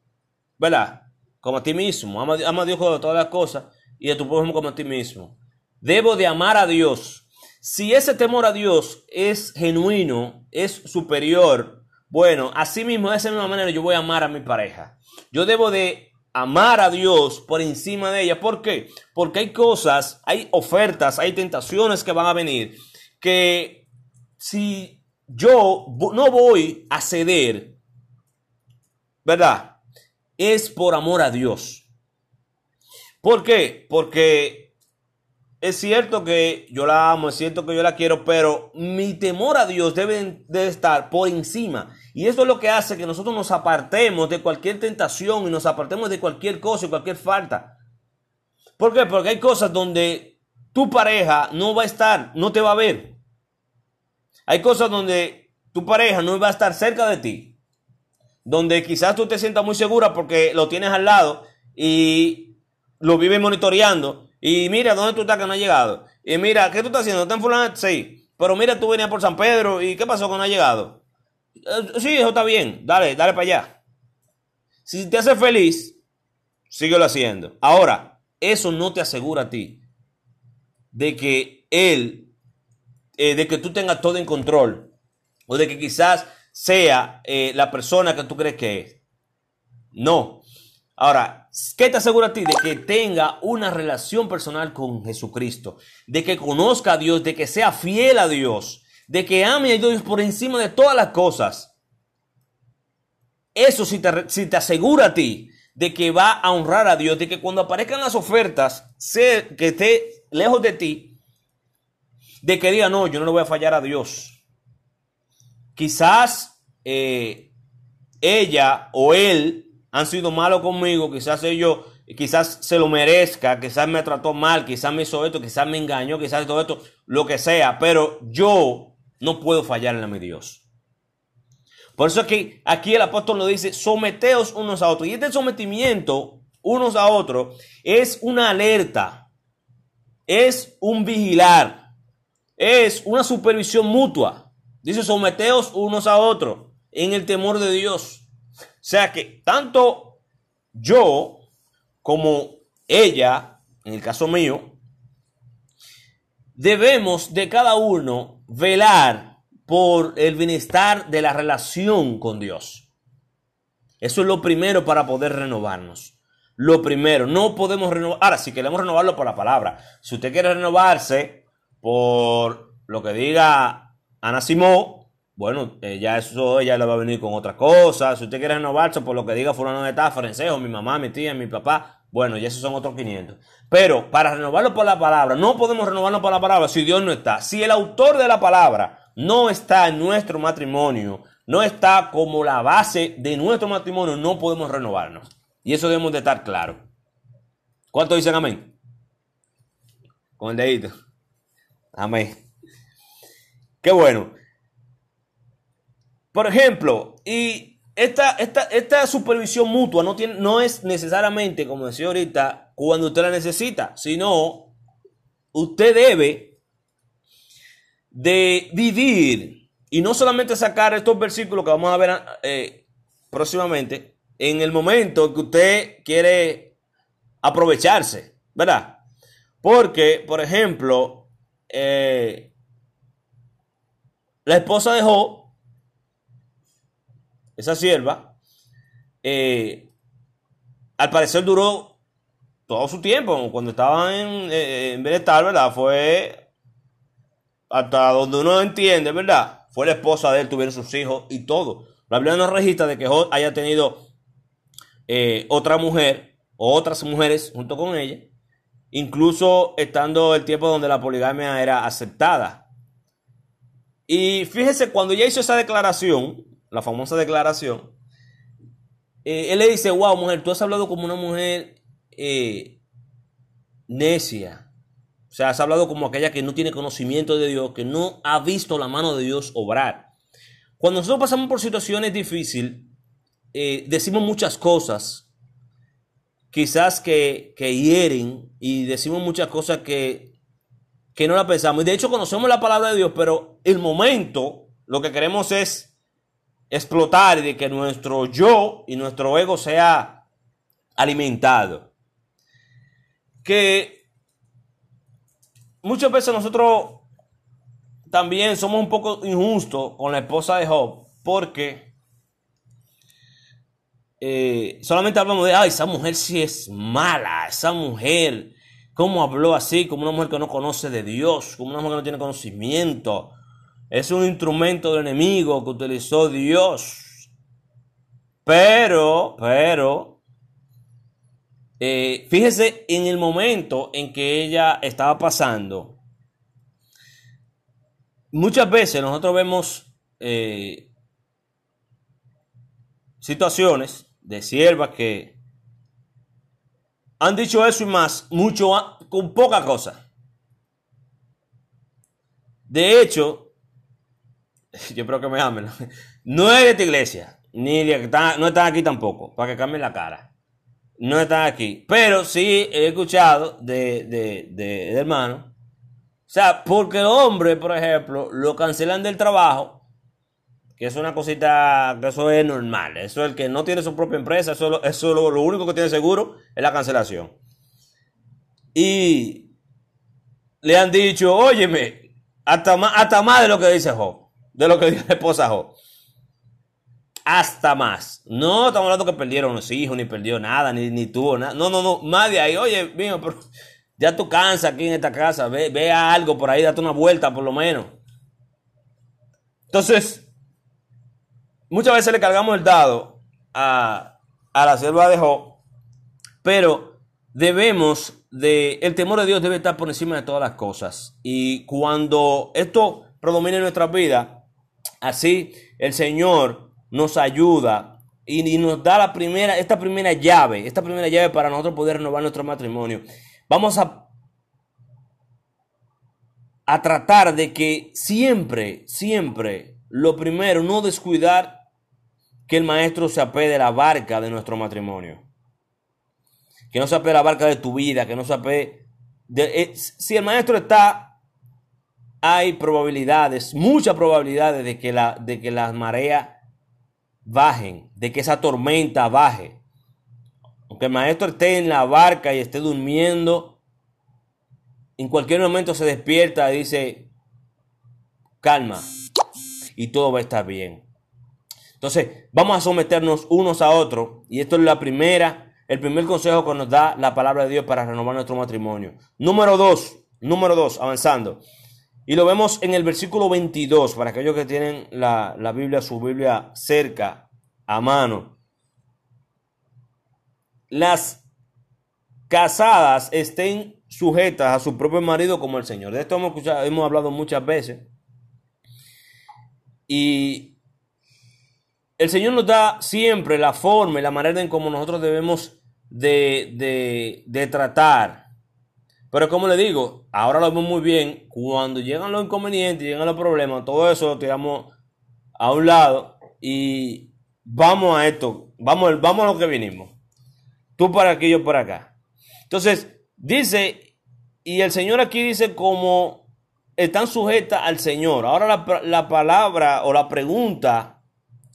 ¿verdad? como a ti mismo. Ama, a Dios con todas las cosas y a tu prójimo como a ti mismo. Debo de amar a Dios. Si ese temor a Dios es genuino, es superior, bueno, así mismo, de esa misma manera yo voy a amar a mi pareja. Yo debo de amar a Dios por encima de ella. ¿Por qué? Porque hay cosas, hay ofertas, hay tentaciones que van a venir que si yo no voy a ceder, ¿verdad? Es por amor a Dios. ¿Por qué? Porque es cierto que yo la amo, es cierto que yo la quiero, pero mi temor a Dios debe, estar por encima. Y eso es lo que hace que nosotros nos apartemos de cualquier tentación y nos apartemos de cualquier cosa y cualquier falta. ¿Por qué? Porque hay cosas donde tu pareja no va a estar, no te va a ver. Hay cosas donde tu pareja no va a estar cerca de ti. Donde quizás tú te sientas muy segura porque lo tienes al lado y lo vive monitoreando. Y mira, ¿dónde tú estás que no ha llegado? Y mira, ¿qué tú estás haciendo? ¿Estás en fulano? Sí. Pero mira, tú venías por San Pedro y ¿qué pasó que no ha llegado? Eh, sí, eso está bien. Dale, dale para allá. Si te hace feliz, síguelo haciendo. Ahora, eso no te asegura a ti de que él eh, de que tú tengas todo en control o de que quizás sea eh, la persona que tú crees que es. No. Ahora, ¿qué te asegura a ti? De que tenga una relación personal con Jesucristo, de que conozca a Dios, de que sea fiel a Dios, de que ame a Dios por encima de todas las cosas. Eso sí te, si te asegura a ti de que va a honrar a Dios, de que cuando aparezcan las ofertas, sé que esté lejos de ti, de que diga, no, yo no le voy a fallar a Dios. Quizás eh, ella o él han sido malos conmigo, quizás ellos, quizás se lo merezca, quizás me trató mal, quizás me hizo esto, quizás me engañó, quizás todo esto, lo que sea, pero yo no puedo fallarle a mi Dios. Por eso es que aquí el apóstol nos dice, someteos unos a otros. Y este sometimiento unos a otros es una alerta, es un vigilar es una supervisión mutua. Dice, someteos unos a otros en el temor de Dios. O sea que tanto yo como ella, en el caso mío, debemos de cada uno velar por el bienestar de la relación con Dios. Eso es lo primero para poder renovarnos. Lo primero, no podemos renovar. Ahora, si queremos renovarlo por la palabra, si usted quiere renovarse por lo que diga Ana Simó, bueno, ya eso ella le va a venir con otra cosa. Si usted quiere renovarse por lo que diga fulano de tal, mi mamá, mi tía, mi papá, bueno, ya esos son otros 500. Pero para renovarlo por la palabra, no podemos renovarlo por la palabra si Dios no está. Si el autor de la palabra no está en nuestro matrimonio, no está como la base de nuestro matrimonio, no podemos renovarnos. Y eso debemos de estar claro. ¿Cuántos dicen amén? Con el dedito. Amén. Qué bueno. Por ejemplo, y esta, esta, esta supervisión mutua no, tiene, no es necesariamente, como decía ahorita, cuando usted la necesita, sino usted debe de vivir y no solamente sacar estos versículos que vamos a ver eh, próximamente en el momento que usted quiere aprovecharse, ¿verdad? Porque, por ejemplo, eh, la esposa de Job, esa sierva, eh, al parecer duró todo su tiempo. Cuando estaba en, eh, en ¿verdad? Fue hasta donde uno entiende, ¿verdad? Fue la esposa de él, tuvieron sus hijos y todo. La Biblia no registra de que Job haya tenido otra mujer o otras mujeres junto con ella incluso estando el tiempo donde la poligamia era aceptada. Y fíjese, cuando ya hizo esa declaración, la famosa declaración, eh, él le dice, wow, mujer, tú has hablado como una mujer eh, necia. O sea, has hablado como aquella que no tiene conocimiento de Dios, que no ha visto la mano de Dios obrar. Cuando nosotros pasamos por situaciones difíciles, eh, decimos muchas cosas quizás que, hieren y decimos muchas cosas que, que no la pensamos. Y de hecho conocemos la palabra de Dios, pero el momento lo que queremos es explotar de que nuestro yo y nuestro ego sea alimentado. Que muchas veces nosotros también somos un poco injustos con la esposa de Job porque eh, solamente hablamos de, ay, esa mujer sí es mala, esa mujer, ¿cómo habló así? Como una mujer que no conoce de Dios, como una mujer que no tiene conocimiento. Es un instrumento del enemigo que utilizó Dios. Pero, pero, eh, fíjese en el momento en que ella estaba pasando. Muchas veces nosotros vemos eh, situaciones de siervas que han dicho eso y más, mucho con poca cosa. De hecho, *laughs* yo creo que me amen, no es de esta iglesia, ni de, no están aquí tampoco, para que cambien la cara. No están aquí, pero sí he escuchado de, de, de. O sea, porque el hombre, por ejemplo, lo cancelan del trabajo que es una cosita, que eso es normal. Eso es el que no tiene su propia empresa, eso, eso lo, único que tiene seguro es la cancelación. Y le han dicho, óyeme, hasta más, hasta más de lo que dice Job, de lo que dice la esposa Job. Hasta más. No estamos hablando que perdieron los hijos, ni perdió nada, ni, ni tuvo nada. No, no, no, más de ahí. Oye, mío, pero ya tú cansas aquí en esta casa, ve, ve algo por ahí, date una vuelta por lo menos. Entonces, muchas veces le cargamos el dado a, la selva de Job, pero debemos de, el temor de Dios debe estar por encima de todas las cosas. Y cuando esto predomina en nuestra vida, así el Señor nos ayuda y, nos da la primera, esta primera llave, esta primera llave para nosotros poder renovar nuestro matrimonio. Vamos a, a tratar de que siempre, siempre, lo primero, no descuidar que el maestro se apee de la barca de nuestro matrimonio. Que no se apee de la barca de tu vida, que no se apee de, eh, si el maestro está, hay probabilidades, muchas probabilidades de que, la, de que las mareas bajen, de que esa tormenta baje. Aunque el maestro esté en la barca y esté durmiendo, en cualquier momento se despierta y dice, calma, y todo va a estar bien. Entonces, vamos a someternos unos a otros. Y esto es la primera, el primer consejo que nos da la palabra de Dios para renovar nuestro matrimonio. Número dos, número dos, avanzando. Y lo vemos en el versículo 22, para aquellos que tienen la, la Biblia, su Biblia cerca, a mano. Las casadas estén sujetas a su propio marido como el Señor. De esto hemos, hemos hablado muchas veces. Y el Señor nos da siempre la forma y la manera en cómo nosotros debemos de, de, tratar. Pero como le digo, ahora lo vemos muy bien, cuando llegan los inconvenientes, llegan los problemas, todo eso lo tiramos a un lado y vamos a esto, vamos, vamos a lo que vinimos. Tú para aquí, yo por acá. Entonces, dice, y el Señor aquí dice como están sujetas al Señor. Ahora la, la palabra o la pregunta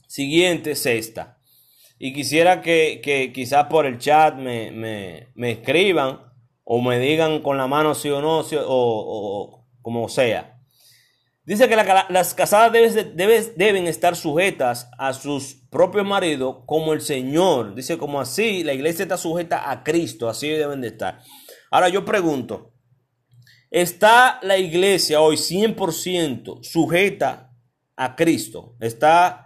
siguiente es esta. Y quisiera que, quizás por el chat me, escriban o me digan con la mano sí o no, o, como sea. Dice que las casadas deben estar sujetas a sus propios maridos como el Señor. Dice como así, la iglesia está sujeta a Cristo, así deben de estar. Ahora yo pregunto, ¿está la iglesia hoy 100% sujeta a Cristo? ¿Está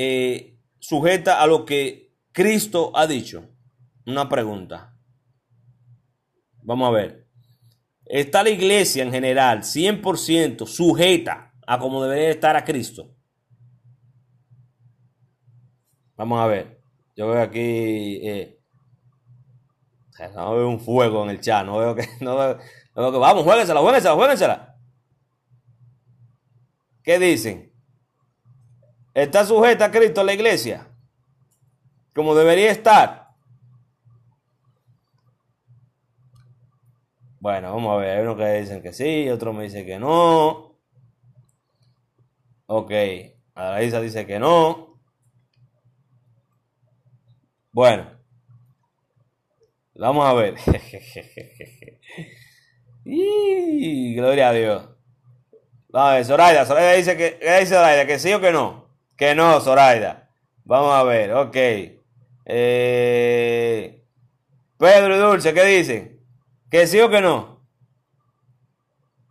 eh, sujeta a lo que Cristo ha dicho? Una pregunta. Vamos a ver. ¿Está la iglesia en general 100% sujeta a como debería estar a Cristo? Vamos a ver. Yo veo aquí... Eh, no veo un fuego en el chat. No veo que... *laughs* No veo, que vamos, juéguensela, juéguensela, juéguensela. ¿Qué dicen? ¿Está sujeta a Cristo la iglesia? Como debería estar. Bueno, vamos a ver. Hay unos que dicen que sí, otros me dicen que no. Ok. Isa dice que no. Bueno. Vamos a ver. *laughs* y, gloria a Dios. Vamos a ver, Zoraida. Zoraida dice que. ¿Qué dice Zoraida? ¿Que sí o que no? Que no, Zoraida. Vamos a ver, ok. Eh, Pedro y Dulce, ¿qué dicen? ¿Que sí o que no?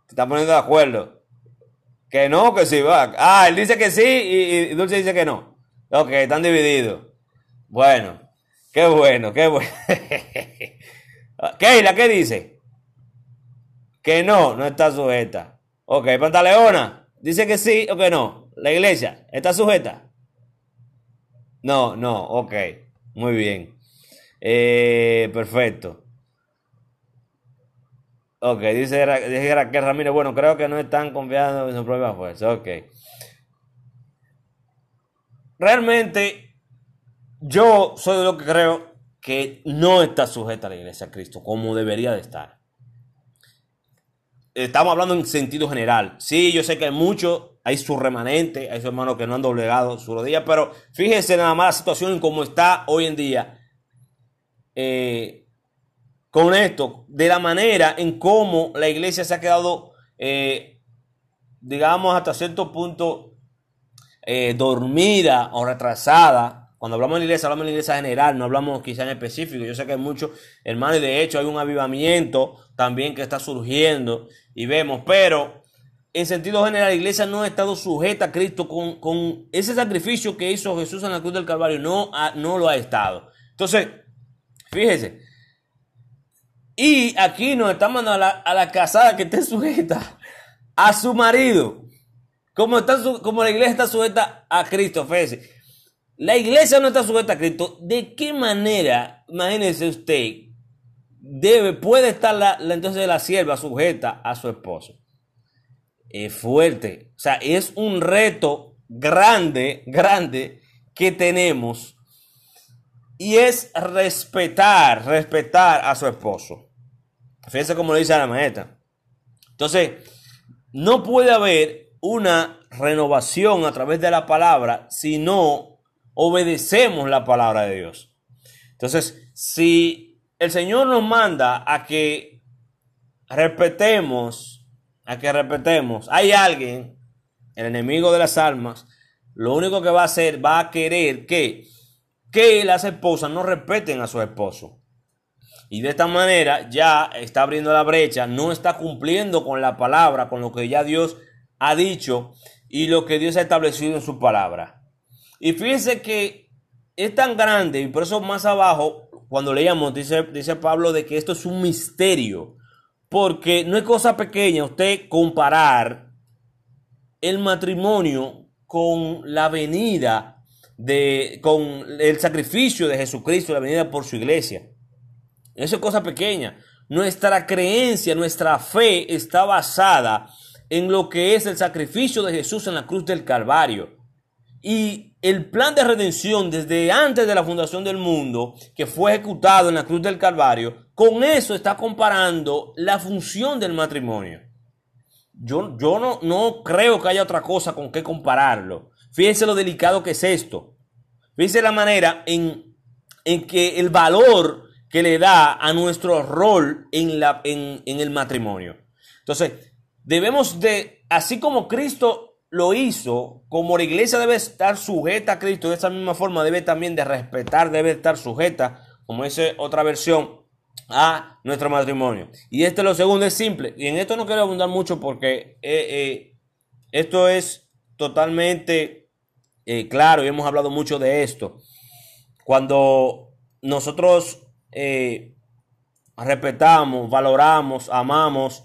Se están poniendo de acuerdo. Que no, que sí, va. Ah, él dice que sí y, Dulce dice que no. Ok, están divididos. Bueno, qué bueno, qué bueno. *laughs* Keila, ¿qué dice? Que no, no está sujeta. Ok, Pantaleona, dice que sí o que no. La iglesia, ¿está sujeta? No, no, ok. Muy bien. Eh, perfecto. Ok, dice, dice que Ramírez, bueno, creo que no están confiando en su propia fuerza. Ok. Realmente, yo soy de lo que creo que no está sujeta a la iglesia a Cristo como debería de estar. Estamos hablando en sentido general. Sí, yo sé que hay muchos, hay su remanente, hay sus hermanos que no han doblegado su rodilla, pero fíjense nada más la situación en cómo está hoy en día. Eh, con esto, de la manera en cómo la iglesia se ha quedado, eh, digamos, hasta cierto punto eh, dormida o retrasada. Cuando hablamos de la iglesia, hablamos de la iglesia general, no hablamos quizá en específico. Yo sé que hay muchos hermanos y de hecho hay un avivamiento también que está surgiendo y vemos, pero en sentido general la iglesia no ha estado sujeta a Cristo con, con ese sacrificio que hizo Jesús en la cruz del Calvario, no, no lo ha estado. Entonces, fíjese, y aquí nos está mandando a la, casada que esté sujeta a su marido. Como, está, como la iglesia está sujeta a Cristo, fíjese. La iglesia no está sujeta a Cristo. ¿De qué manera, imagínese usted, debe, puede estar la, entonces la sierva sujeta a su esposo? Es fuerte. O sea, es un reto grande, grande que tenemos. Y es respetar, respetar a su esposo. Fíjense cómo lo dice la maestra. Entonces, no puede haber una renovación a través de la palabra si no obedecemos la palabra de Dios. Entonces, si el Señor nos manda a que respetemos, a que respetemos, hay alguien, el enemigo de las almas, lo único que va a hacer, va a querer que, que las esposas no respeten a su esposo. Y de esta manera ya está abriendo la brecha, no está cumpliendo con la palabra, con lo que ya Dios ha dicho y lo que Dios ha establecido en su palabra. Y fíjense que es tan grande, y por eso más abajo, cuando leíamos, dice, dice Pablo de que esto es un misterio, porque no es cosa pequeña usted comparar el matrimonio con la venida de, con el sacrificio de Jesucristo, la venida por su iglesia. Eso es cosa pequeña. Nuestra creencia, nuestra fe está basada en lo que es el sacrificio de Jesús en la cruz del Calvario. Y el plan de redención desde antes de la fundación del mundo, que fue ejecutado en la cruz del Calvario, con eso está comparando la función del matrimonio. Yo, yo no, no creo que haya otra cosa con que compararlo. Fíjense lo delicado que es esto. Fíjense la manera en, en que el valor que le da a nuestro rol en, la, en, el matrimonio. Entonces, debemos de, así como Cristo lo hizo, como la iglesia debe estar sujeta a Cristo, de esa misma forma debe también de respetar, debe estar sujeta, como dice otra versión, a nuestro matrimonio. Y este lo segundo es simple, y en esto no quiero abundar mucho porque eh, eh, esto es totalmente eh, claro y hemos hablado mucho de esto. Cuando nosotros respetamos, valoramos, amamos,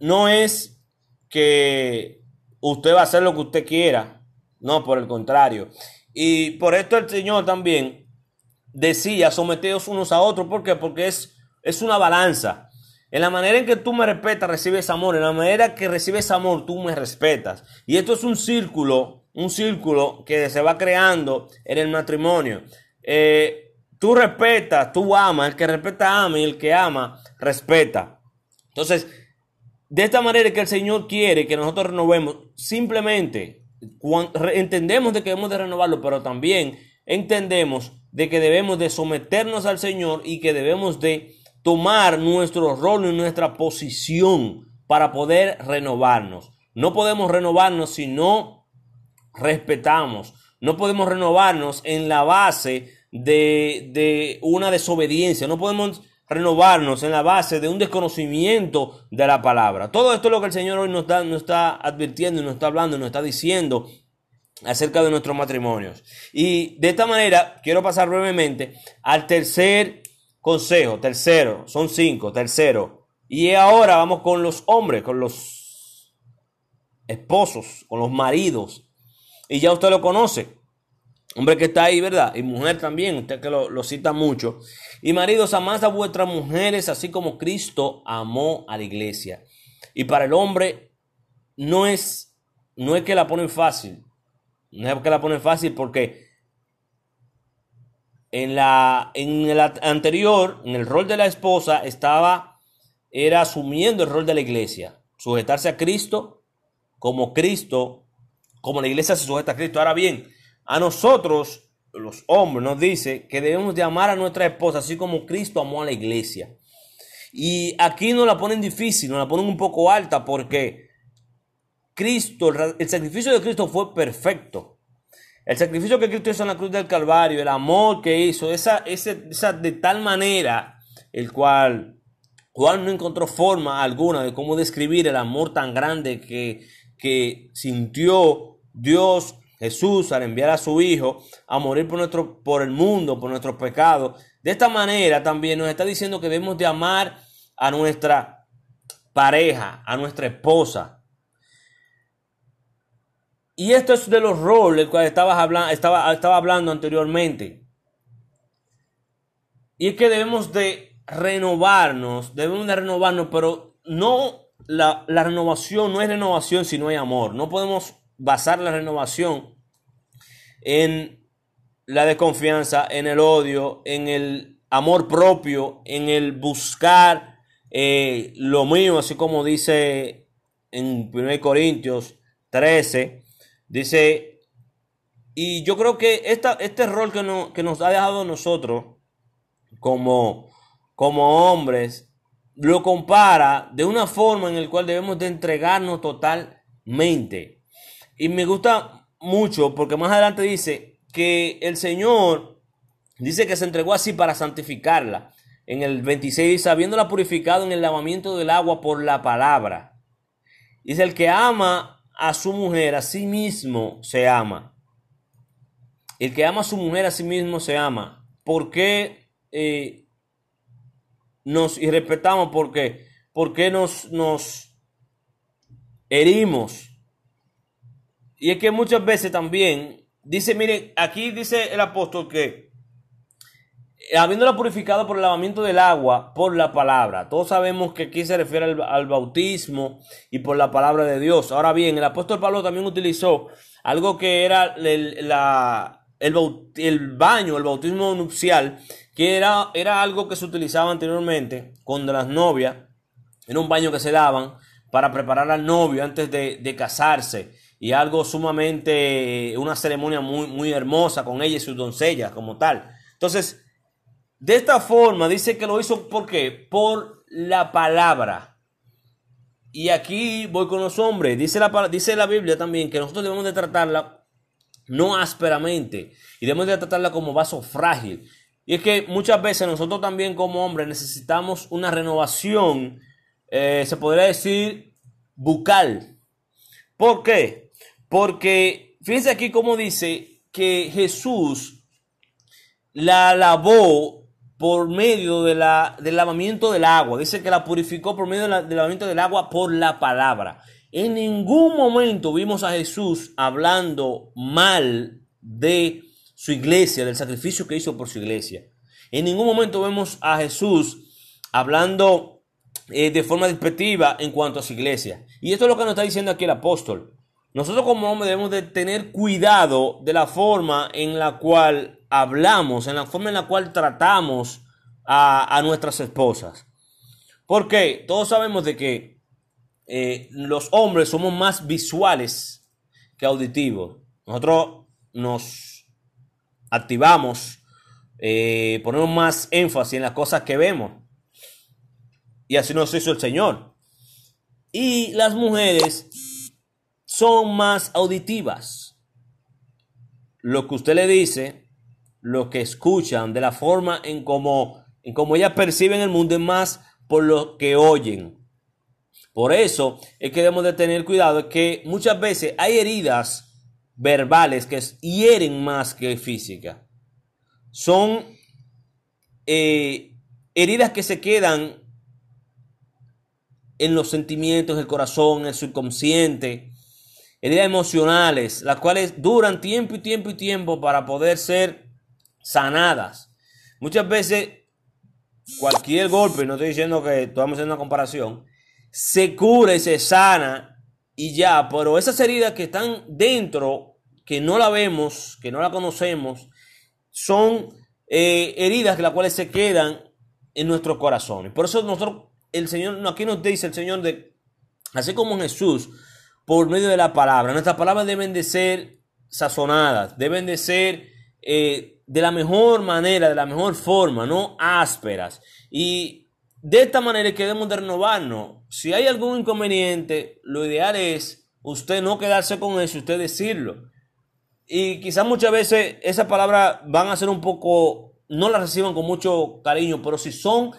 no es que usted va a hacer lo que usted quiera, no, por el contrario. Y por esto el Señor también decía, someteos unos a otros, ¿por qué? Porque es, es una balanza. En la manera en que tú me respetas, recibes amor. En la manera que recibes amor, tú me respetas. Y esto es un círculo, un círculo que se va creando en el matrimonio. Eh, Tú respetas, tú amas, el que respeta ama y el que ama respeta. Entonces, de esta manera que el Señor quiere que nosotros renovemos, simplemente entendemos de que debemos de renovarlo, pero también entendemos de que debemos de someternos al Señor y que debemos de tomar nuestro rol y nuestra posición para poder renovarnos. No podemos renovarnos si no respetamos. No podemos renovarnos en la base de, de una desobediencia. No podemos renovarnos en la base de un desconocimiento de la palabra. Todo esto es lo que el Señor hoy nos está, nos está advirtiendo y nos está hablando y nos está diciendo acerca de nuestros matrimonios. Y de esta manera quiero pasar brevemente al tercer consejo. Tercero, son cinco, tercero. Y ahora vamos con los hombres, con los esposos, con los maridos. Y ya usted lo conoce. Hombre que está ahí, ¿verdad? Y mujer también, usted que lo, cita mucho. Y maridos, amad a vuestras mujeres, así como Cristo amó a la iglesia. Y para el hombre no es, no es que la ponen fácil. No es que la ponen fácil porque en la en el anterior, en el rol de la esposa, estaba, era asumiendo el rol de la iglesia. Sujetarse a Cristo como Cristo, como la iglesia se sujeta a Cristo. Ahora bien, a nosotros, los hombres, nos dice que debemos de amar a nuestra esposa, así como Cristo amó a la iglesia. Y aquí nos la ponen difícil, nos la ponen un poco alta, porque Cristo, el sacrificio de Cristo fue perfecto. El sacrificio que Cristo hizo en la cruz del Calvario, el amor que hizo, esa, esa de tal manera, el cual Juan no encontró forma alguna de cómo describir el amor tan grande que, que sintió Dios Jesús al enviar a su Hijo a morir por, nuestro, por el mundo, por nuestros pecados. De esta manera también nos está diciendo que debemos de amar a nuestra pareja, a nuestra esposa. Y esto es de los roles que estabas hablando, estaba, estaba hablando anteriormente. Y es que debemos de renovarnos, debemos de renovarnos, pero no, la, la renovación no es renovación si no hay amor. No podemos basar la renovación en la desconfianza, en el odio, en el amor propio, en el buscar eh, lo mío, así como dice en 1 Corintios 13, dice, y yo creo que esta, este rol que, que nos ha dejado nosotros como, como hombres, lo compara de una forma en la cual debemos de entregarnos totalmente. Y me gusta mucho porque más adelante dice que el Señor dice que se entregó así para santificarla. En el 26 dice, habiéndola purificado en el lavamiento del agua por la palabra. Dice, el que ama a su mujer a sí mismo se ama. El que ama a su mujer a sí mismo se ama. ¿Por qué eh, nos irrespetamos? ¿Por qué? ¿Por qué nos, nos herimos? Y es que muchas veces también, dice, miren, aquí dice el apóstol que habiéndola purificado por el lavamiento del agua, por la palabra. Todos sabemos que aquí se refiere al, bautismo y por la palabra de Dios. Ahora bien, el apóstol Pablo también utilizó algo que era el, la, el, baño, el bautismo nupcial, que era, era algo que se utilizaba anteriormente con las novias. Era un baño que se daban para preparar al novio antes de, de casarse y algo sumamente, una ceremonia muy, muy hermosa con ella y sus doncellas como tal. Entonces, de esta forma dice que lo hizo ¿por qué? Por la palabra. Y aquí voy con los hombres. Dice la, dice la Biblia también que nosotros debemos de tratarla no ásperamente y debemos de tratarla como vaso frágil. Y es que muchas veces nosotros también como hombres necesitamos una renovación, eh, se podría decir, bucal. ¿Por qué? Porque fíjense aquí cómo dice que Jesús la lavó por medio de la, del lavamiento del agua. Dice que la purificó por medio del lavamiento del agua por la palabra. En ningún momento vimos a Jesús hablando mal de su iglesia, del sacrificio que hizo por su iglesia. En ningún momento vemos a Jesús hablando eh, de forma despectiva en cuanto a su iglesia. Y esto es lo que nos está diciendo aquí el apóstol. Nosotros como hombres debemos de tener cuidado de la forma en la cual hablamos, en la forma en la cual tratamos a, nuestras esposas. Porque todos sabemos de que eh, los hombres somos más visuales que auditivos. Nosotros nos activamos, eh, ponemos más énfasis en las cosas que vemos. Y así nos hizo el Señor. Y las mujeres son más auditivas. Lo que usted le dice, lo que escuchan, de la forma en como, en como ellas perciben el mundo, es más por lo que oyen. Por eso es que debemos de tener cuidado, que muchas veces hay heridas verbales que hieren más que físicas. Son eh, heridas que se quedan en los sentimientos, el corazón, el subconsciente, heridas emocionales, las cuales duran tiempo y tiempo y tiempo para poder ser sanadas. Muchas veces cualquier golpe, no estoy diciendo que estamos haciendo una comparación, se cura y se sana y ya, pero esas heridas que están dentro, que no la vemos, que no la conocemos, son eh, heridas las cuales se quedan en nuestros corazones. Por eso el Señor, aquí nos dice el Señor de, así como Jesús, por medio de la palabra, nuestras palabras deben de ser sazonadas, deben de ser eh, de la mejor manera, de la mejor forma, no ásperas. Y de esta manera que debemos de renovarnos. Si hay algún inconveniente, lo ideal es usted no quedarse con eso, usted decirlo. Y quizás muchas veces esas palabras van a ser un poco, no las reciban con mucho cariño, pero si son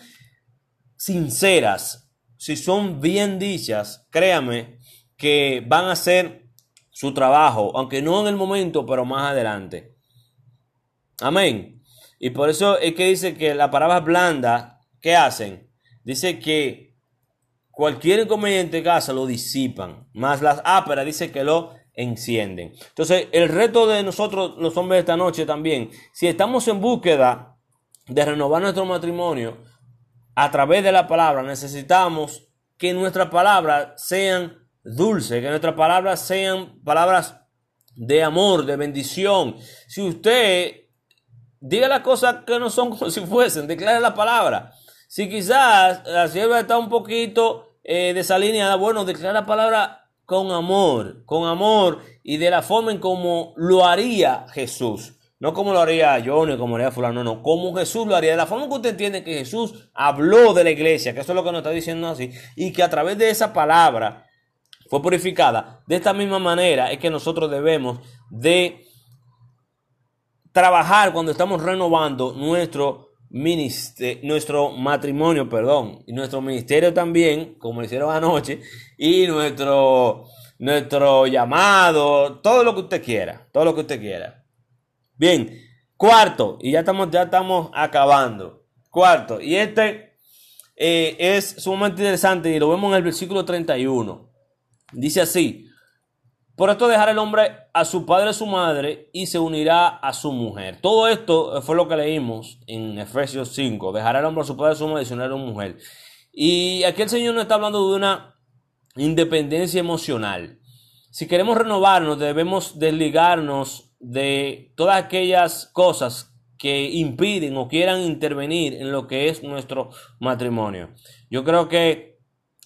sinceras, si son bien dichas, créame que van a hacer su trabajo, aunque no en el momento, pero más adelante. Amén. Y por eso es que dice que las palabras blandas, ¿qué hacen? Dice que cualquier inconveniente casa lo disipan, más las áperas dice que lo encienden. Entonces, el reto de nosotros, los hombres de esta noche también, si estamos en búsqueda de renovar nuestro matrimonio a través de la palabra, necesitamos que nuestras palabras sean dulces, que nuestras palabras sean palabras de amor, de bendición. Si usted diga las cosas que no son como *laughs* si fuesen, declare la palabra. Si quizás la sierva está un poquito eh, desalineada, bueno, declara la palabra con amor, con amor y de la forma en como lo haría Jesús. No como lo haría Johnny, como lo haría fulano, no, no, como Jesús lo haría. De la forma que usted entiende que Jesús habló de la iglesia, que eso es lo que nos está diciendo así, y que a través de esa palabra fue purificada. De esta misma manera es que nosotros debemos de trabajar cuando estamos renovando nuestro ministerio, nuestro matrimonio, perdón, y nuestro ministerio también, como lo hicieron anoche, y nuestro, nuestro llamado, todo lo que usted quiera, todo lo que usted quiera. Bien, cuarto, y ya estamos, ya estamos acabando. Cuarto, y este eh, es sumamente interesante y lo vemos en el versículo 31. Dice así, por esto dejará el hombre a su padre y su madre y se unirá a su mujer. Todo esto fue lo que leímos en Efesios 5. Dejará el hombre a su padre y a su madre y se unirá a su mujer. Y aquí el Señor nos está hablando de una independencia emocional. Si queremos renovarnos, debemos desligarnos de todas aquellas cosas que impiden o quieran intervenir en lo que es nuestro matrimonio. Yo creo que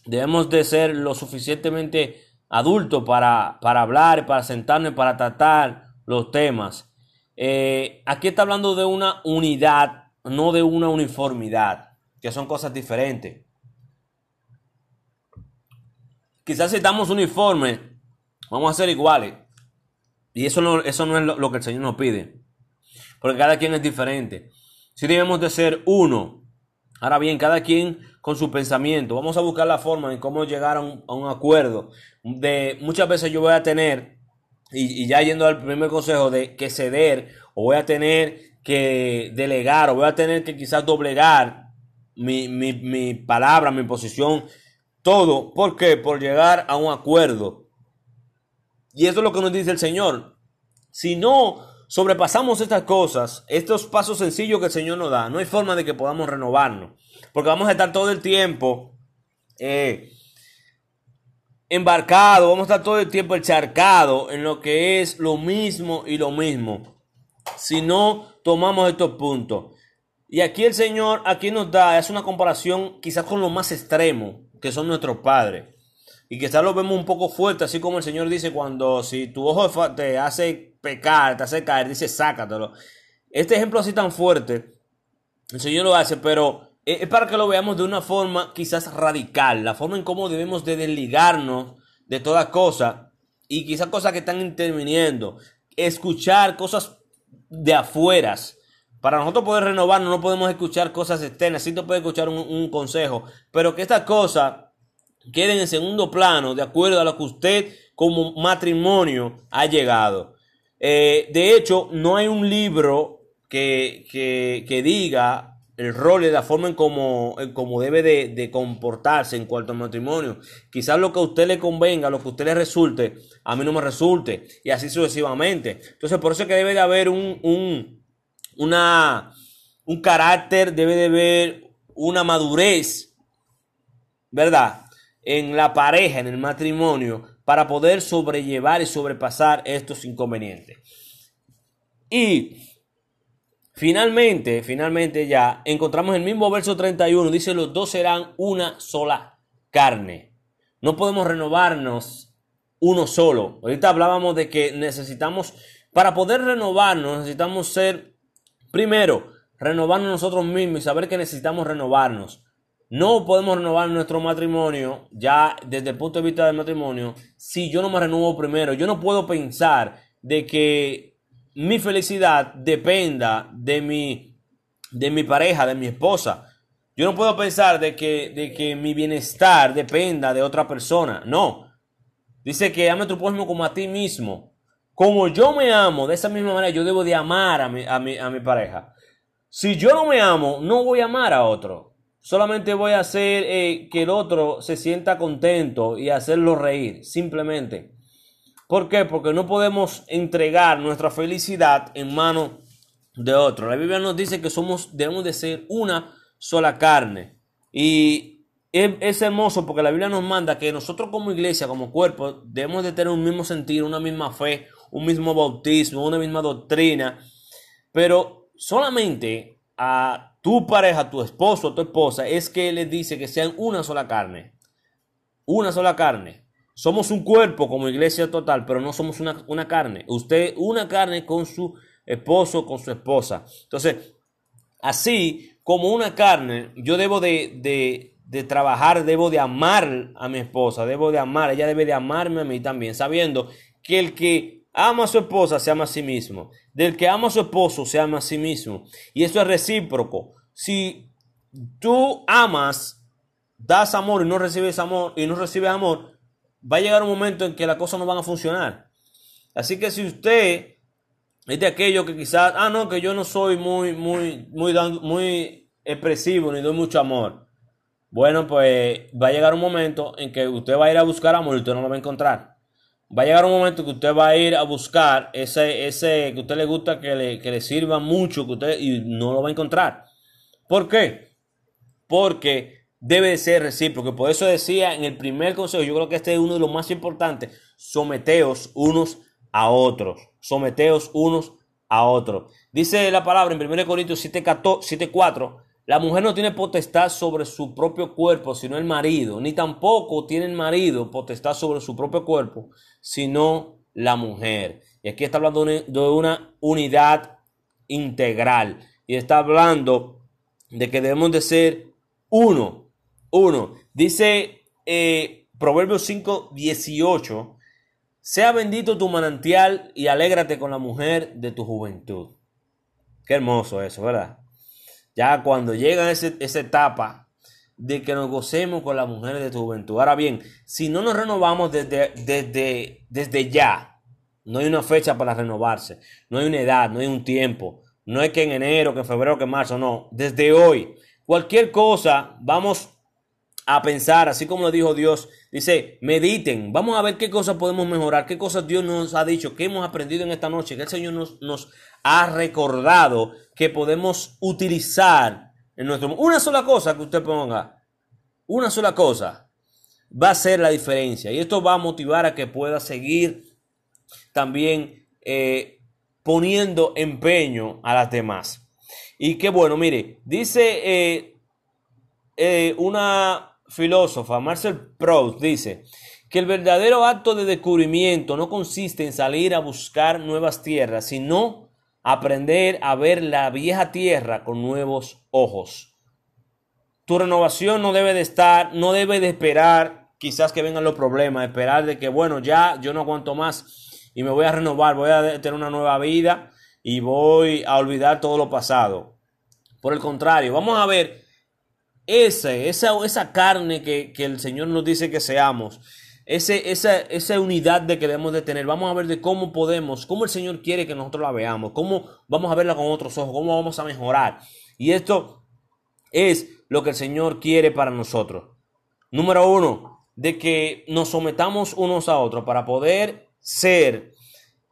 debemos de ser lo suficientemente adulto para, para hablar, para sentarnos, para tratar los temas. Eh, aquí está hablando de una unidad, no de una uniformidad, que son cosas diferentes. Quizás si estamos uniformes, vamos a ser iguales. Y eso no, eso no es lo, lo que el Señor nos pide. Porque cada quien es diferente. Si debemos de ser uno. Ahora bien, cada quien con su pensamiento. Vamos a buscar la forma en cómo llegar a un, acuerdo. De, muchas veces yo voy a tener, y, ya yendo al primer consejo, de que ceder, o voy a tener que delegar, o voy a tener que quizás doblegar mi, mi, mi palabra, mi posición, todo. ¿Por qué? Por llegar a un acuerdo. Y eso es lo que nos dice el Señor. Si no sobrepasamos estas cosas, estos pasos sencillos que el Señor nos da, no hay forma de que podamos renovarnos. Porque vamos a estar todo el tiempo eh, embarcado, vamos a estar todo el tiempo encharcado en lo que es lo mismo y lo mismo. Si no tomamos estos puntos. Y aquí el Señor, aquí nos da, es una comparación quizás con lo más extremo, que son nuestros padres. Y quizás lo vemos un poco fuerte, así como el Señor dice cuando si tu ojo te hace pecar, te hace caer, dice sácatelo. este ejemplo así tan fuerte, el Señor lo hace, pero es para que lo veamos de una forma quizás radical, la forma en cómo debemos de desligarnos de toda cosa y quizás cosas que están interviniendo, escuchar cosas de afueras. Para nosotros poder renovarnos no podemos escuchar cosas externas, sí te puede escuchar un consejo, pero que estas cosas queden en segundo plano de acuerdo a lo que usted como matrimonio ha llegado. Eh, de hecho, no hay un libro que, que, diga el rol y la forma en cómo, debe de, comportarse en cuanto al matrimonio. Quizás lo que a usted le convenga, lo que a usted le resulte, a mí no me resulte, y así sucesivamente. Entonces, por eso es que debe de haber un, un, un carácter, debe de haber una madurez, ¿verdad? En la pareja, en el matrimonio, para poder sobrellevar y sobrepasar estos inconvenientes. Y finalmente, finalmente ya encontramos el mismo verso 31, dice los dos serán una sola carne. No podemos renovarnos uno solo. Ahorita hablábamos de que necesitamos, para poder renovarnos, necesitamos ser, primero, renovarnos nosotros mismos y saber que necesitamos renovarnos. No podemos renovar nuestro matrimonio ya desde el punto de vista del matrimonio si yo no me renuevo primero. Yo no puedo pensar de que mi felicidad dependa de mi, de mi pareja, de mi esposa. Yo no puedo pensar de que, de que mi bienestar dependa de otra persona. No. Dice que ame a tu prójimo como a ti mismo. Como yo me amo, de esa misma manera yo debo de amar a mi, a mi, a mi pareja. Si yo no me amo, no voy a amar a otro. Solamente voy a hacer eh, que el otro se sienta contento y hacerlo reír, simplemente. ¿Por qué? Porque no podemos entregar nuestra felicidad en manos de otro. La Biblia nos dice que somos, debemos de ser una sola carne. Y es, es, hermoso porque la Biblia nos manda que nosotros como iglesia, como cuerpo, debemos de tener un mismo sentido, una misma fe, un mismo bautismo, una misma doctrina. Pero solamente a tu pareja, tu esposo tu esposa, es que les dice que sean una sola carne. Una sola carne. Somos un cuerpo como iglesia total, pero no somos una, carne. Usted una carne con su esposo, con su esposa. Entonces, así como una carne, yo debo de, de, de, trabajar, debo de amar a mi esposa, debo de amar, ella debe de amarme a mí también, sabiendo que el que ama a su esposa, se ama a sí mismo. Del que ama a su esposo, se ama a sí mismo. Y eso es recíproco. Si tú amas, das amor y no recibes amor, y no recibes amor, va a llegar un momento en que las cosas no van a funcionar. Así que si usted es de aquello que quizás, ah, no, que yo no soy muy, muy, muy, muy expresivo ni doy mucho amor. Bueno, pues va a llegar un momento en que usted va a ir a buscar amor y usted no lo va a encontrar va a llegar un momento que usted va a ir a buscar ese, ese que usted le gusta que le, que le sirva mucho que usted, y no lo va a encontrar. ¿Por qué? Porque debe ser recíproco. Por eso decía en el primer consejo, yo creo que este es uno de los más importantes, someteos unos a otros. Someteos unos a otros. Dice la palabra en 1 Corintios 7.4, la mujer no tiene potestad sobre su propio cuerpo, sino el marido, ni tampoco tiene el marido potestad sobre su propio cuerpo, sino la mujer. Y aquí está hablando de una unidad integral. Y está hablando de que debemos de ser uno. Uno. Dice eh, Proverbios 5, 18. Sea bendito tu manantial y alégrate con la mujer de tu juventud. Qué hermoso eso, ¿verdad? Ya cuando llega ese, esa etapa de que nos gocemos con las mujeres de tu juventud. Ahora bien, si no nos renovamos desde, desde, desde ya, no hay una fecha para renovarse, no hay una edad, no hay un tiempo, no es que en enero, que en febrero, que en marzo, no, desde hoy, cualquier cosa, vamos a pensar, así como lo dijo Dios, dice, mediten, vamos a ver qué cosas podemos mejorar, qué cosas Dios nos ha dicho, qué hemos aprendido en esta noche, que el Señor nos, nos ha recordado que podemos utilizar en nuestro una sola cosa que usted ponga, una sola cosa va a ser la diferencia y esto va a motivar a que pueda seguir también eh, poniendo empeño a las demás. Y qué bueno, mire, dice eh, eh, una filósofa, Marcel Proust, dice que el verdadero acto de descubrimiento no consiste en salir a buscar nuevas tierras, sino aprender a ver la vieja tierra con nuevos ojos. Tu renovación no debe de estar, no debe de esperar quizás que vengan los problemas, esperar de que, bueno, ya yo no aguanto más y me voy a renovar, voy a tener una nueva vida y voy a olvidar todo lo pasado. Por el contrario, vamos a ver ese, esa, esa carne que, que el Señor nos dice que seamos ese, esa, esa unidad de que debemos de tener. Vamos a ver de cómo podemos, cómo el Señor quiere que nosotros la veamos, cómo vamos a verla con otros ojos, cómo vamos a mejorar. Y esto es lo que el Señor quiere para nosotros. Número uno, de que nos sometamos unos a otros para poder ser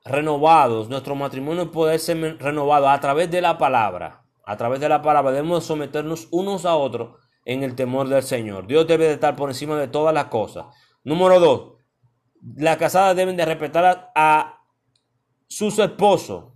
renovados, nuestro matrimonio puede ser renovado a través de la palabra. A través de la palabra debemos someternos unos a otros en el temor del Señor. Dios debe de estar por encima de todas las cosas. Número dos, las casadas deben de respetar a, sus esposos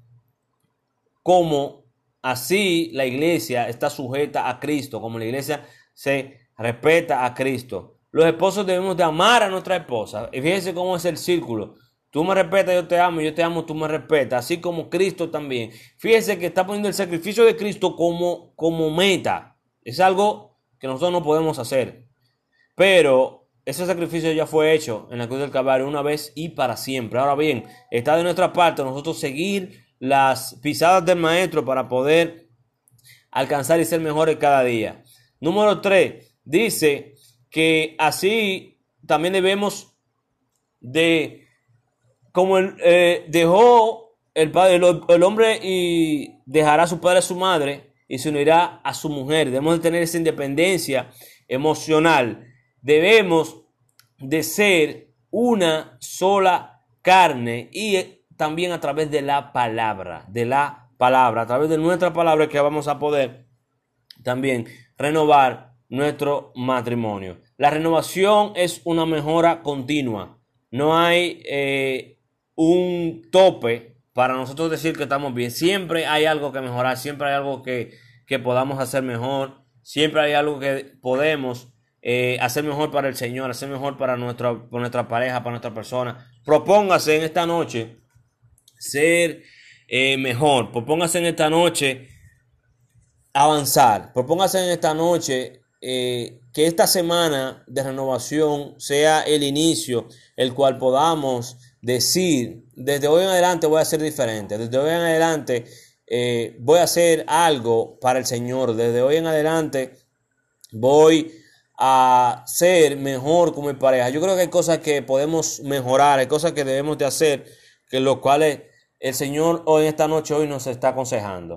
como así la iglesia está sujeta a Cristo, como la iglesia se respeta a Cristo. Los esposos debemos de amar a nuestra esposa. Y fíjense cómo es el círculo. Tú me respetas, yo te amo, yo te amo, tú me respetas, así como Cristo también. Fíjense que está poniendo el sacrificio de Cristo como, como meta. Es algo que nosotros no podemos hacer. Pero ese sacrificio ya fue hecho en la cruz del Calvario una vez y para siempre. Ahora bien, está de nuestra parte nosotros seguir las pisadas del Maestro para poder alcanzar y ser mejores cada día. Número 3. Dice que así también debemos de, como el, eh, dejó el, padre, el, hombre y dejará a su padre a su madre y se unirá a su mujer. Debemos de tener esa independencia emocional debemos de ser una sola carne y también a través de la palabra, de la palabra, a través de nuestra palabra que vamos a poder también renovar nuestro matrimonio. La renovación es una mejora continua. No hay eh, un tope para nosotros decir que estamos bien. Siempre hay algo que mejorar, siempre hay algo que, que podamos hacer mejor, siempre hay algo que podemos eh, hacer mejor para el Señor, hacer mejor para nuestra, nuestra pareja, para nuestra persona. Propóngase en esta noche ser eh, mejor. Propóngase en esta noche avanzar. Propóngase en esta noche eh, que esta semana de renovación sea el inicio, el cual podamos decir, desde hoy en adelante voy a ser diferente, desde hoy en adelante voy a hacer algo para el Señor, desde hoy en adelante voy a ser mejor como pareja. Yo creo que hay cosas que podemos mejorar, hay cosas que debemos de hacer, que los cuales el Señor hoy en esta noche hoy nos está aconsejando.